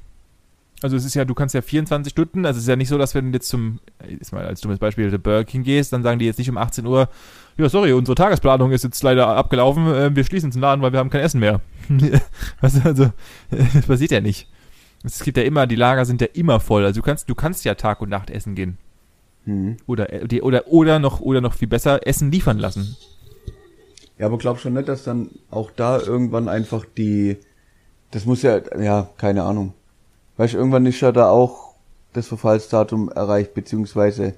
Also es ist ja, du kannst ja 24 Stunden, also es ist ja nicht so, dass wenn du jetzt zum, ist mal als dummes Beispiel, der Burger King gehst, dann sagen die jetzt nicht um 18 Uhr, ja sorry, unsere Tagesplanung ist jetzt leider abgelaufen, äh, wir schließen den Laden, weil wir haben kein Essen mehr. weißt du, also, das passiert ja nicht. Es gibt ja immer, die Lager sind ja immer voll, also du kannst, du kannst ja Tag und Nacht essen gehen. Mhm. Oder, äh, oder, oder noch, oder noch viel besser, Essen liefern lassen. Ja, aber glaub schon nicht, dass dann auch da irgendwann einfach die, das muss ja, ja, keine Ahnung Weißt du, irgendwann ist ja da auch das Verfallsdatum erreicht, beziehungsweise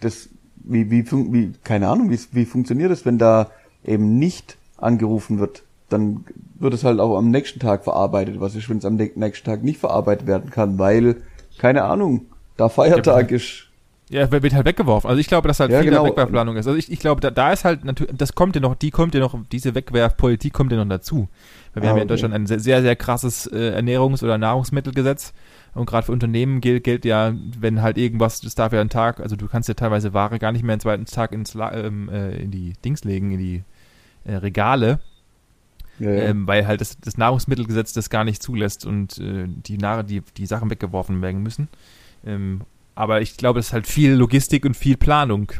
das, wie, wie, wie keine Ahnung, wie, wie funktioniert das, wenn da eben nicht angerufen wird? Dann wird es halt auch am nächsten Tag verarbeitet. Was ist, wenn es am nächsten Tag nicht verarbeitet werden kann, weil, keine Ahnung, da Feiertag ja, ist. Ja, wird halt weggeworfen. Also ich glaube, dass halt ja, viel genau. Wegwerfplanung ist. Also ich, ich glaube, da, da ist halt natürlich, das kommt ja noch, die kommt ja noch, diese Wegwerfpolitik kommt ja noch dazu. Weil wir ah, haben ja in Deutschland ein sehr, sehr, sehr krasses äh, Ernährungs- oder Nahrungsmittelgesetz. Und gerade für Unternehmen gilt, gilt ja, wenn halt irgendwas, das darf ja einen Tag, also du kannst ja teilweise Ware gar nicht mehr einen zweiten Tag ins, ähm, äh, in die Dings legen, in die äh, Regale. Ja, ja. Ähm, weil halt das, das, Nahrungsmittelgesetz das gar nicht zulässt und äh, die, Nahr die, die Sachen weggeworfen werden müssen. Ähm, aber ich glaube, es ist halt viel Logistik und viel Planung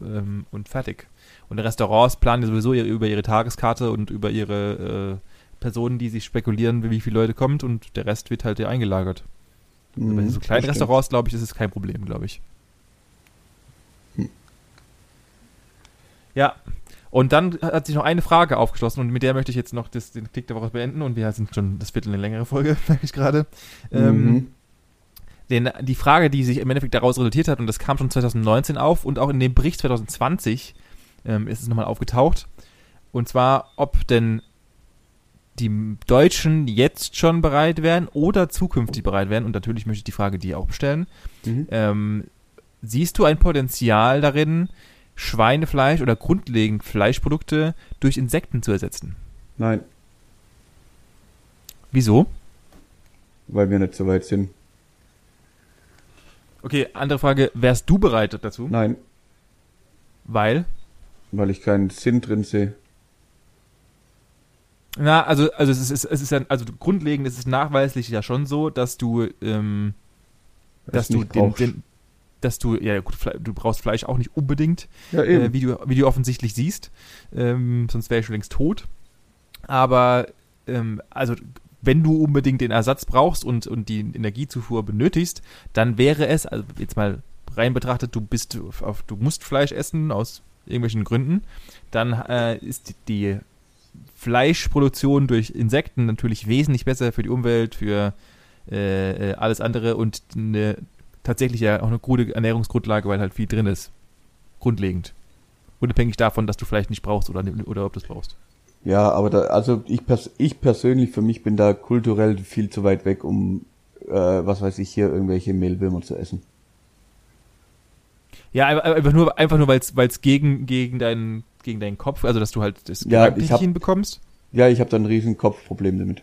ähm, und fertig. Und Restaurants planen sowieso über ihre Tageskarte und über ihre äh, Personen, die sich spekulieren, wie viele Leute kommt und der Rest wird halt ja eingelagert. Mhm, Bei so kleinen Restaurants, glaube ich, ist es kein Problem, glaube ich. Hm. Ja, und dann hat sich noch eine Frage aufgeschlossen und mit der möchte ich jetzt noch das, den Klick der Woche beenden und wir sind schon das Viertel eine längere Folge, merke ich gerade. Ähm, mhm. Ähm, die Frage, die sich im Endeffekt daraus resultiert hat, und das kam schon 2019 auf und auch in dem Bericht 2020 ähm, ist es nochmal aufgetaucht. Und zwar, ob denn die Deutschen jetzt schon bereit wären oder zukünftig bereit wären, und natürlich möchte ich die Frage dir auch stellen, mhm. ähm, siehst du ein Potenzial darin, Schweinefleisch oder grundlegend Fleischprodukte durch Insekten zu ersetzen? Nein. Wieso? Weil wir nicht so weit sind. Okay, andere Frage, wärst du bereit dazu? Nein. Weil? Weil ich keinen Sinn drin sehe. Na, also, also es ist, es ist ja, also grundlegend ist es nachweislich ja schon so, dass du, ähm, dass du den, den, dass du, ja gut, du brauchst Fleisch auch nicht unbedingt, ja, äh, wie, du, wie du offensichtlich siehst, ähm, sonst wäre ich schon längst tot. Aber, ähm, also, wenn du unbedingt den Ersatz brauchst und, und die Energiezufuhr benötigst, dann wäre es, also jetzt mal rein betrachtet, du bist auf, du musst Fleisch essen aus irgendwelchen Gründen, dann äh, ist die Fleischproduktion durch Insekten natürlich wesentlich besser für die Umwelt, für äh, äh, alles andere und eine, tatsächlich ja auch eine gute Ernährungsgrundlage, weil halt viel drin ist. Grundlegend. Unabhängig davon, dass du vielleicht nicht brauchst oder, oder ob du es brauchst. Ja, aber da, also ich, pers ich persönlich für mich bin da kulturell viel zu weit weg, um äh, was weiß ich hier irgendwelche Mehlwürmer zu essen. Ja, einfach nur, einfach nur, weil es gegen, gegen deinen gegen deinen Kopf, also dass du halt das ja, ich hab, hinbekommst? Ja, ich habe da ein riesen Kopfproblem damit.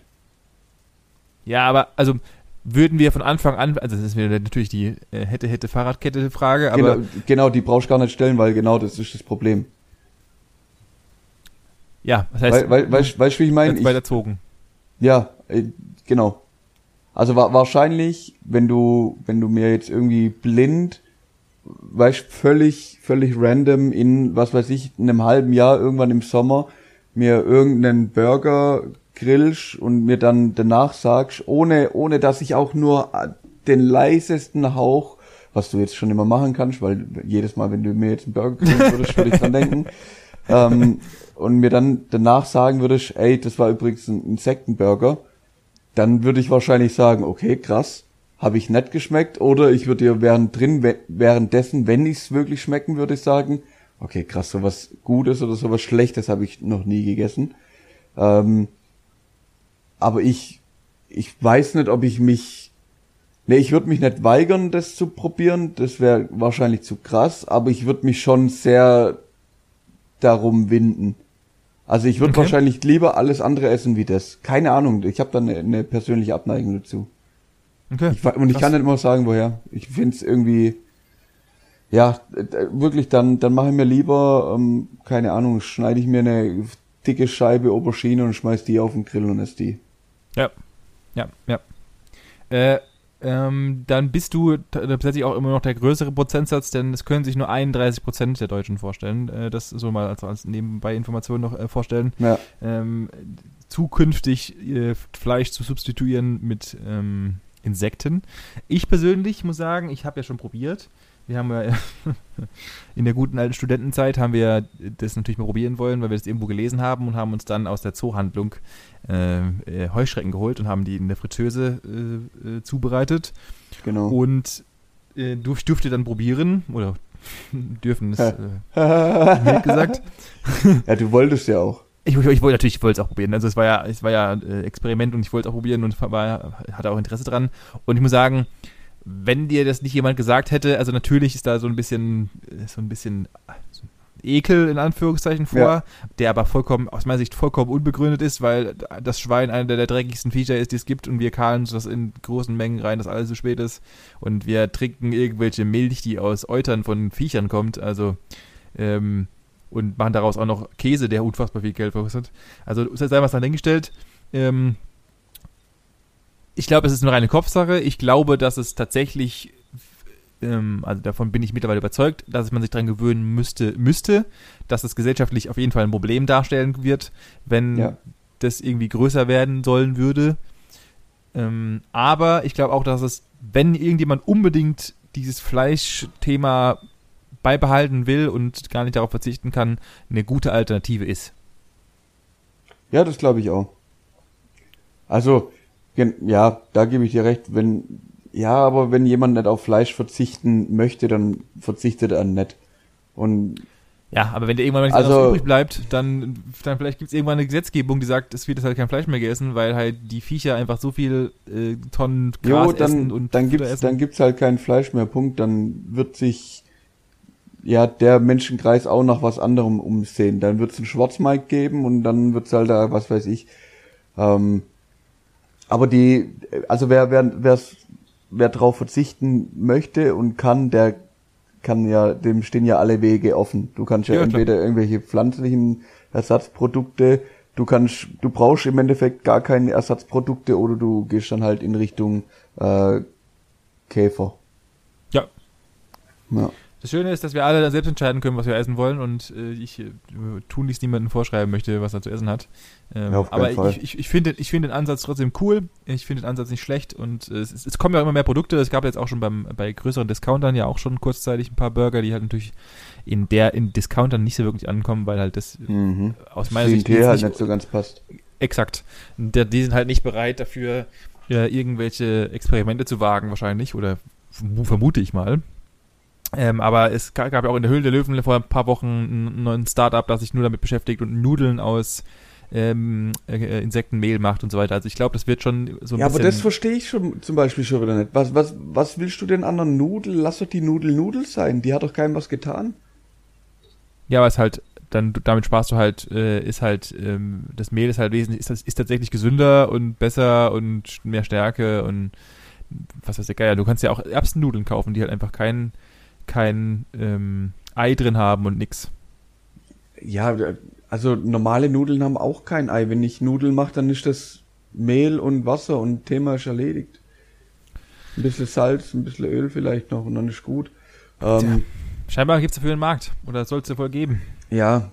Ja, aber also würden wir von Anfang an, also das ist mir natürlich die äh, hätte hätte Fahrradkette Frage, aber genau, genau, die brauchst du gar nicht stellen, weil genau das ist das Problem. Ja, das heißt, weil, weil, weißt, weißt, wie ich meine? weiterzogen. Ja, äh, genau. Also wa wahrscheinlich, wenn du, wenn du mir jetzt irgendwie blind, weißt, völlig, völlig random in, was weiß ich, in einem halben Jahr irgendwann im Sommer mir irgendeinen Burger grillst und mir dann danach sagst, ohne, ohne dass ich auch nur den leisesten Hauch, was du jetzt schon immer machen kannst, weil jedes Mal, wenn du mir jetzt einen Burger grillen würdest, würde ich dran denken, ähm, und mir dann danach sagen würdest, ey, das war übrigens ein Insektenburger, dann würde ich wahrscheinlich sagen, okay, krass, habe ich nett geschmeckt, oder ich würde dir während drin, währenddessen, wenn ich es wirklich schmecken würde, sagen, okay, krass, sowas Gutes oder sowas Schlechtes habe ich noch nie gegessen. Ähm, aber ich, ich weiß nicht, ob ich mich, nee, ich würde mich nicht weigern, das zu probieren, das wäre wahrscheinlich zu krass, aber ich würde mich schon sehr darum winden. Also ich würde okay. wahrscheinlich lieber alles andere essen wie das. Keine Ahnung, ich habe da eine, eine, persönliche Abneigung dazu. Okay. Ich, und ich Krass. kann nicht immer sagen, woher. Ich finde es irgendwie, ja, wirklich, dann, dann mache ich mir lieber, ähm, keine Ahnung, schneide ich mir eine dicke Scheibe Aubergine und schmeiß die auf den Grill und esse die. Ja, ja, ja. Äh, ähm, dann bist du tatsächlich auch immer noch der größere Prozentsatz, denn es können sich nur 31 Prozent der Deutschen vorstellen. Äh, das so mal als, als nebenbei Information noch äh, vorstellen. Ja. Ähm, zukünftig äh, Fleisch zu substituieren mit ähm, Insekten. Ich persönlich muss sagen, ich habe ja schon probiert wir haben ja in der guten alten Studentenzeit haben wir das natürlich mal probieren wollen, weil wir das irgendwo gelesen haben und haben uns dann aus der Zoohandlung äh, äh, Heuschrecken geholt und haben die in der Fritteuse äh, äh, zubereitet. Genau. Und äh, ich durfte dann probieren oder dürfen es äh, gesagt. ja, du wolltest ja auch. Ich, ich, ich wollte natürlich, ich wollte es auch probieren. Also es war ja, es war ja äh, Experiment und ich wollte es auch probieren und war, hatte auch Interesse dran. Und ich muss sagen, wenn dir das nicht jemand gesagt hätte, also natürlich ist da so ein bisschen, so ein bisschen Ekel in Anführungszeichen vor, ja. der aber vollkommen, aus meiner Sicht vollkommen unbegründet ist, weil das Schwein einer der dreckigsten Viecher ist, die es gibt und wir kahlen das in großen Mengen rein, dass alles so spät ist und wir trinken irgendwelche Milch, die aus Eutern von Viechern kommt, also ähm, und machen daraus auch noch Käse, der unfassbar viel Geld verkostet. Also sei was dann hingestellt. Ähm, ich glaube, es ist eine reine Kopfsache. Ich glaube, dass es tatsächlich, ähm, also davon bin ich mittlerweile überzeugt, dass man sich daran gewöhnen müsste, müsste, dass es gesellschaftlich auf jeden Fall ein Problem darstellen wird, wenn ja. das irgendwie größer werden sollen würde. Ähm, aber ich glaube auch, dass es, wenn irgendjemand unbedingt dieses Fleischthema beibehalten will und gar nicht darauf verzichten kann, eine gute Alternative ist. Ja, das glaube ich auch. Also, ja, da gebe ich dir recht. Wenn, ja, aber wenn jemand nicht auf Fleisch verzichten möchte, dann verzichtet er nicht. Und ja, aber wenn der irgendwann mal nichts also, übrig bleibt, dann, dann vielleicht gibt es irgendwann eine Gesetzgebung, die sagt, es wird halt kein Fleisch mehr gegessen, weil halt die Viecher einfach so viel äh, Tonnen Gras jo, dann, essen und dann gibt's, essen. dann gibt's halt kein Fleisch mehr, Punkt. Dann wird sich ja der Menschenkreis auch nach was anderem umsehen. Dann wird's einen Schwarzmarkt geben und dann wird's halt da, was weiß ich, ähm, aber die, also wer, wer, wer, wer drauf verzichten möchte und kann, der kann ja, dem stehen ja alle Wege offen. Du kannst ja, ja entweder klar. irgendwelche pflanzlichen Ersatzprodukte, du kannst, du brauchst im Endeffekt gar keine Ersatzprodukte oder du gehst dann halt in Richtung äh, Käfer. Ja. Ja. Das Schöne ist, dass wir alle dann selbst entscheiden können, was wir essen wollen und äh, ich äh, tunlichst niemandem vorschreiben möchte, was er zu essen hat. Ähm, ja, aber ich, ich, ich finde ich find den Ansatz trotzdem cool. Ich finde den Ansatz nicht schlecht und äh, es, es, kommen ja auch immer mehr Produkte. Es gab jetzt auch schon beim, bei größeren Discountern ja auch schon kurzzeitig ein paar Burger, die halt natürlich in der in Discountern nicht so wirklich ankommen, weil halt das mhm. aus meiner Sicht halt nicht, nicht so ganz passt. Exakt. Der, die sind halt nicht bereit dafür, ja, irgendwelche Experimente zu wagen wahrscheinlich oder vermute ich mal. Ähm, aber es gab ja auch in der Höhle der Löwen vor ein paar Wochen einen neuen Startup, das sich nur damit beschäftigt und Nudeln aus ähm, äh, Insektenmehl macht und so weiter. Also ich glaube, das wird schon so ein Ja, aber das verstehe ich schon zum Beispiel schon wieder nicht. Was, was, was willst du denn anderen Nudeln? Lass doch die Nudel Nudel sein. Die hat doch keinem was getan. Ja, aber es halt dann damit sparst du halt, äh, ist halt, ähm, das Mehl ist halt wesentlich, ist, ist tatsächlich gesünder und besser und mehr Stärke und was weiß der Geier. Du kannst ja auch Erbsennudeln kaufen, die halt einfach kein, kein ähm, Ei drin haben und nix. Ja, also normale Nudeln haben auch kein Ei. Wenn ich Nudeln mache, dann ist das Mehl und Wasser und Thema ist erledigt. Ein bisschen Salz, ein bisschen Öl vielleicht noch und dann ist gut. Ähm, Scheinbar gibt es dafür einen Markt. Oder soll es dafür geben? Ja.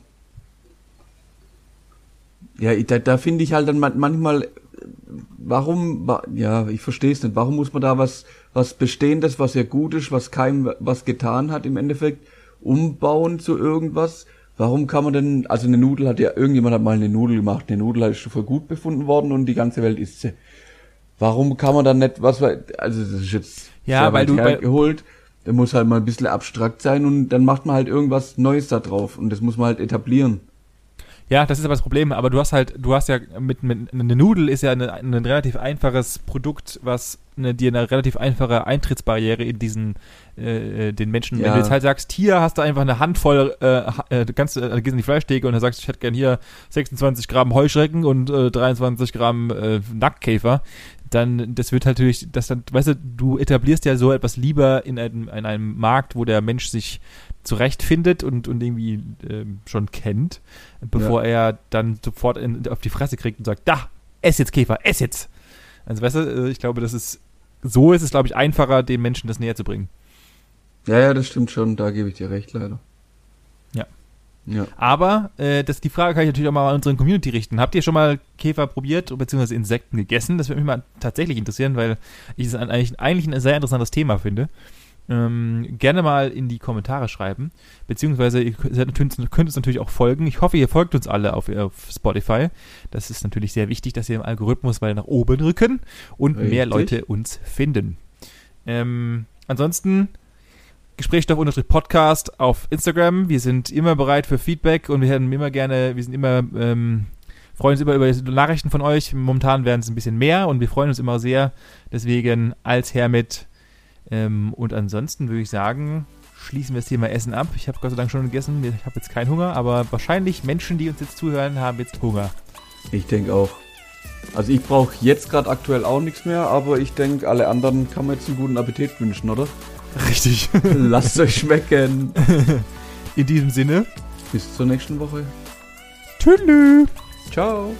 Ja, da, da finde ich halt dann manchmal, warum, ja, ich verstehe es nicht, warum muss man da was, was Bestehendes, was ja gut ist, was keinem was getan hat im Endeffekt, umbauen zu irgendwas? Warum kann man denn, also eine Nudel hat ja, irgendjemand hat mal eine Nudel gemacht, eine Nudel ist schon voll gut befunden worden und die ganze Welt isst sie. Warum kann man dann nicht, was, also das ist jetzt ja, weil du, geholt, der muss halt mal ein bisschen abstrakt sein und dann macht man halt irgendwas Neues da drauf und das muss man halt etablieren. Ja, das ist aber das Problem, aber du hast halt, du hast ja mit, mit eine Nudel ist ja eine, ein relativ einfaches Produkt, was eine, dir eine relativ einfache Eintrittsbarriere in diesen äh, äh den Menschen, ja. wenn du jetzt halt sagst, hier hast du einfach eine Handvoll, äh, äh, ganz, äh, gehst in die Fleischtheke und dann sagst, ich hätte gern hier 26 Gramm Heuschrecken und äh, 23 Gramm äh, Nacktkäfer, dann, das wird natürlich, das dann, weißt du, du etablierst ja so etwas lieber in einem, in einem Markt, wo der Mensch sich zurechtfindet und, und irgendwie ähm, schon kennt, bevor ja. er dann sofort in, auf die Fresse kriegt und sagt, da, ess jetzt Käfer, ess jetzt. Also weißt du, äh, ich glaube, das ist, so ist es, glaube ich, einfacher, dem Menschen das näher zu bringen. Ja, ja, das stimmt schon, da gebe ich dir recht, leider. Ja. Ja. Aber äh, das, die Frage kann ich natürlich auch mal an unsere Community richten. Habt ihr schon mal Käfer probiert bzw. Insekten gegessen? Das würde mich mal tatsächlich interessieren, weil ich es eigentlich, eigentlich ein sehr interessantes Thema finde ähm, gerne mal in die Kommentare schreiben. Beziehungsweise ihr könnt uns natürlich auch folgen. Ich hoffe, ihr folgt uns alle auf, auf Spotify. Das ist natürlich sehr wichtig, dass wir im Algorithmus weiter nach oben rücken und Richtig. mehr Leute uns finden. Ähm, ansonsten Gesprächsstoff Podcast auf Instagram. Wir sind immer bereit für Feedback und wir werden immer gerne, wir sind immer ähm, freuen uns immer über Nachrichten von euch. Momentan werden es ein bisschen mehr und wir freuen uns immer sehr. Deswegen als Hermit ähm, und ansonsten würde ich sagen, schließen wir das Thema Essen ab. Ich habe Gott sei Dank schon gegessen. Ich habe jetzt keinen Hunger, aber wahrscheinlich Menschen, die uns jetzt zuhören, haben jetzt Hunger. Ich denke auch. Also ich brauche jetzt gerade aktuell auch nichts mehr, aber ich denke, alle anderen kann man jetzt einen guten Appetit wünschen, oder? Richtig. Lasst euch schmecken. In diesem Sinne. Bis zur nächsten Woche. Tschüss. Ciao.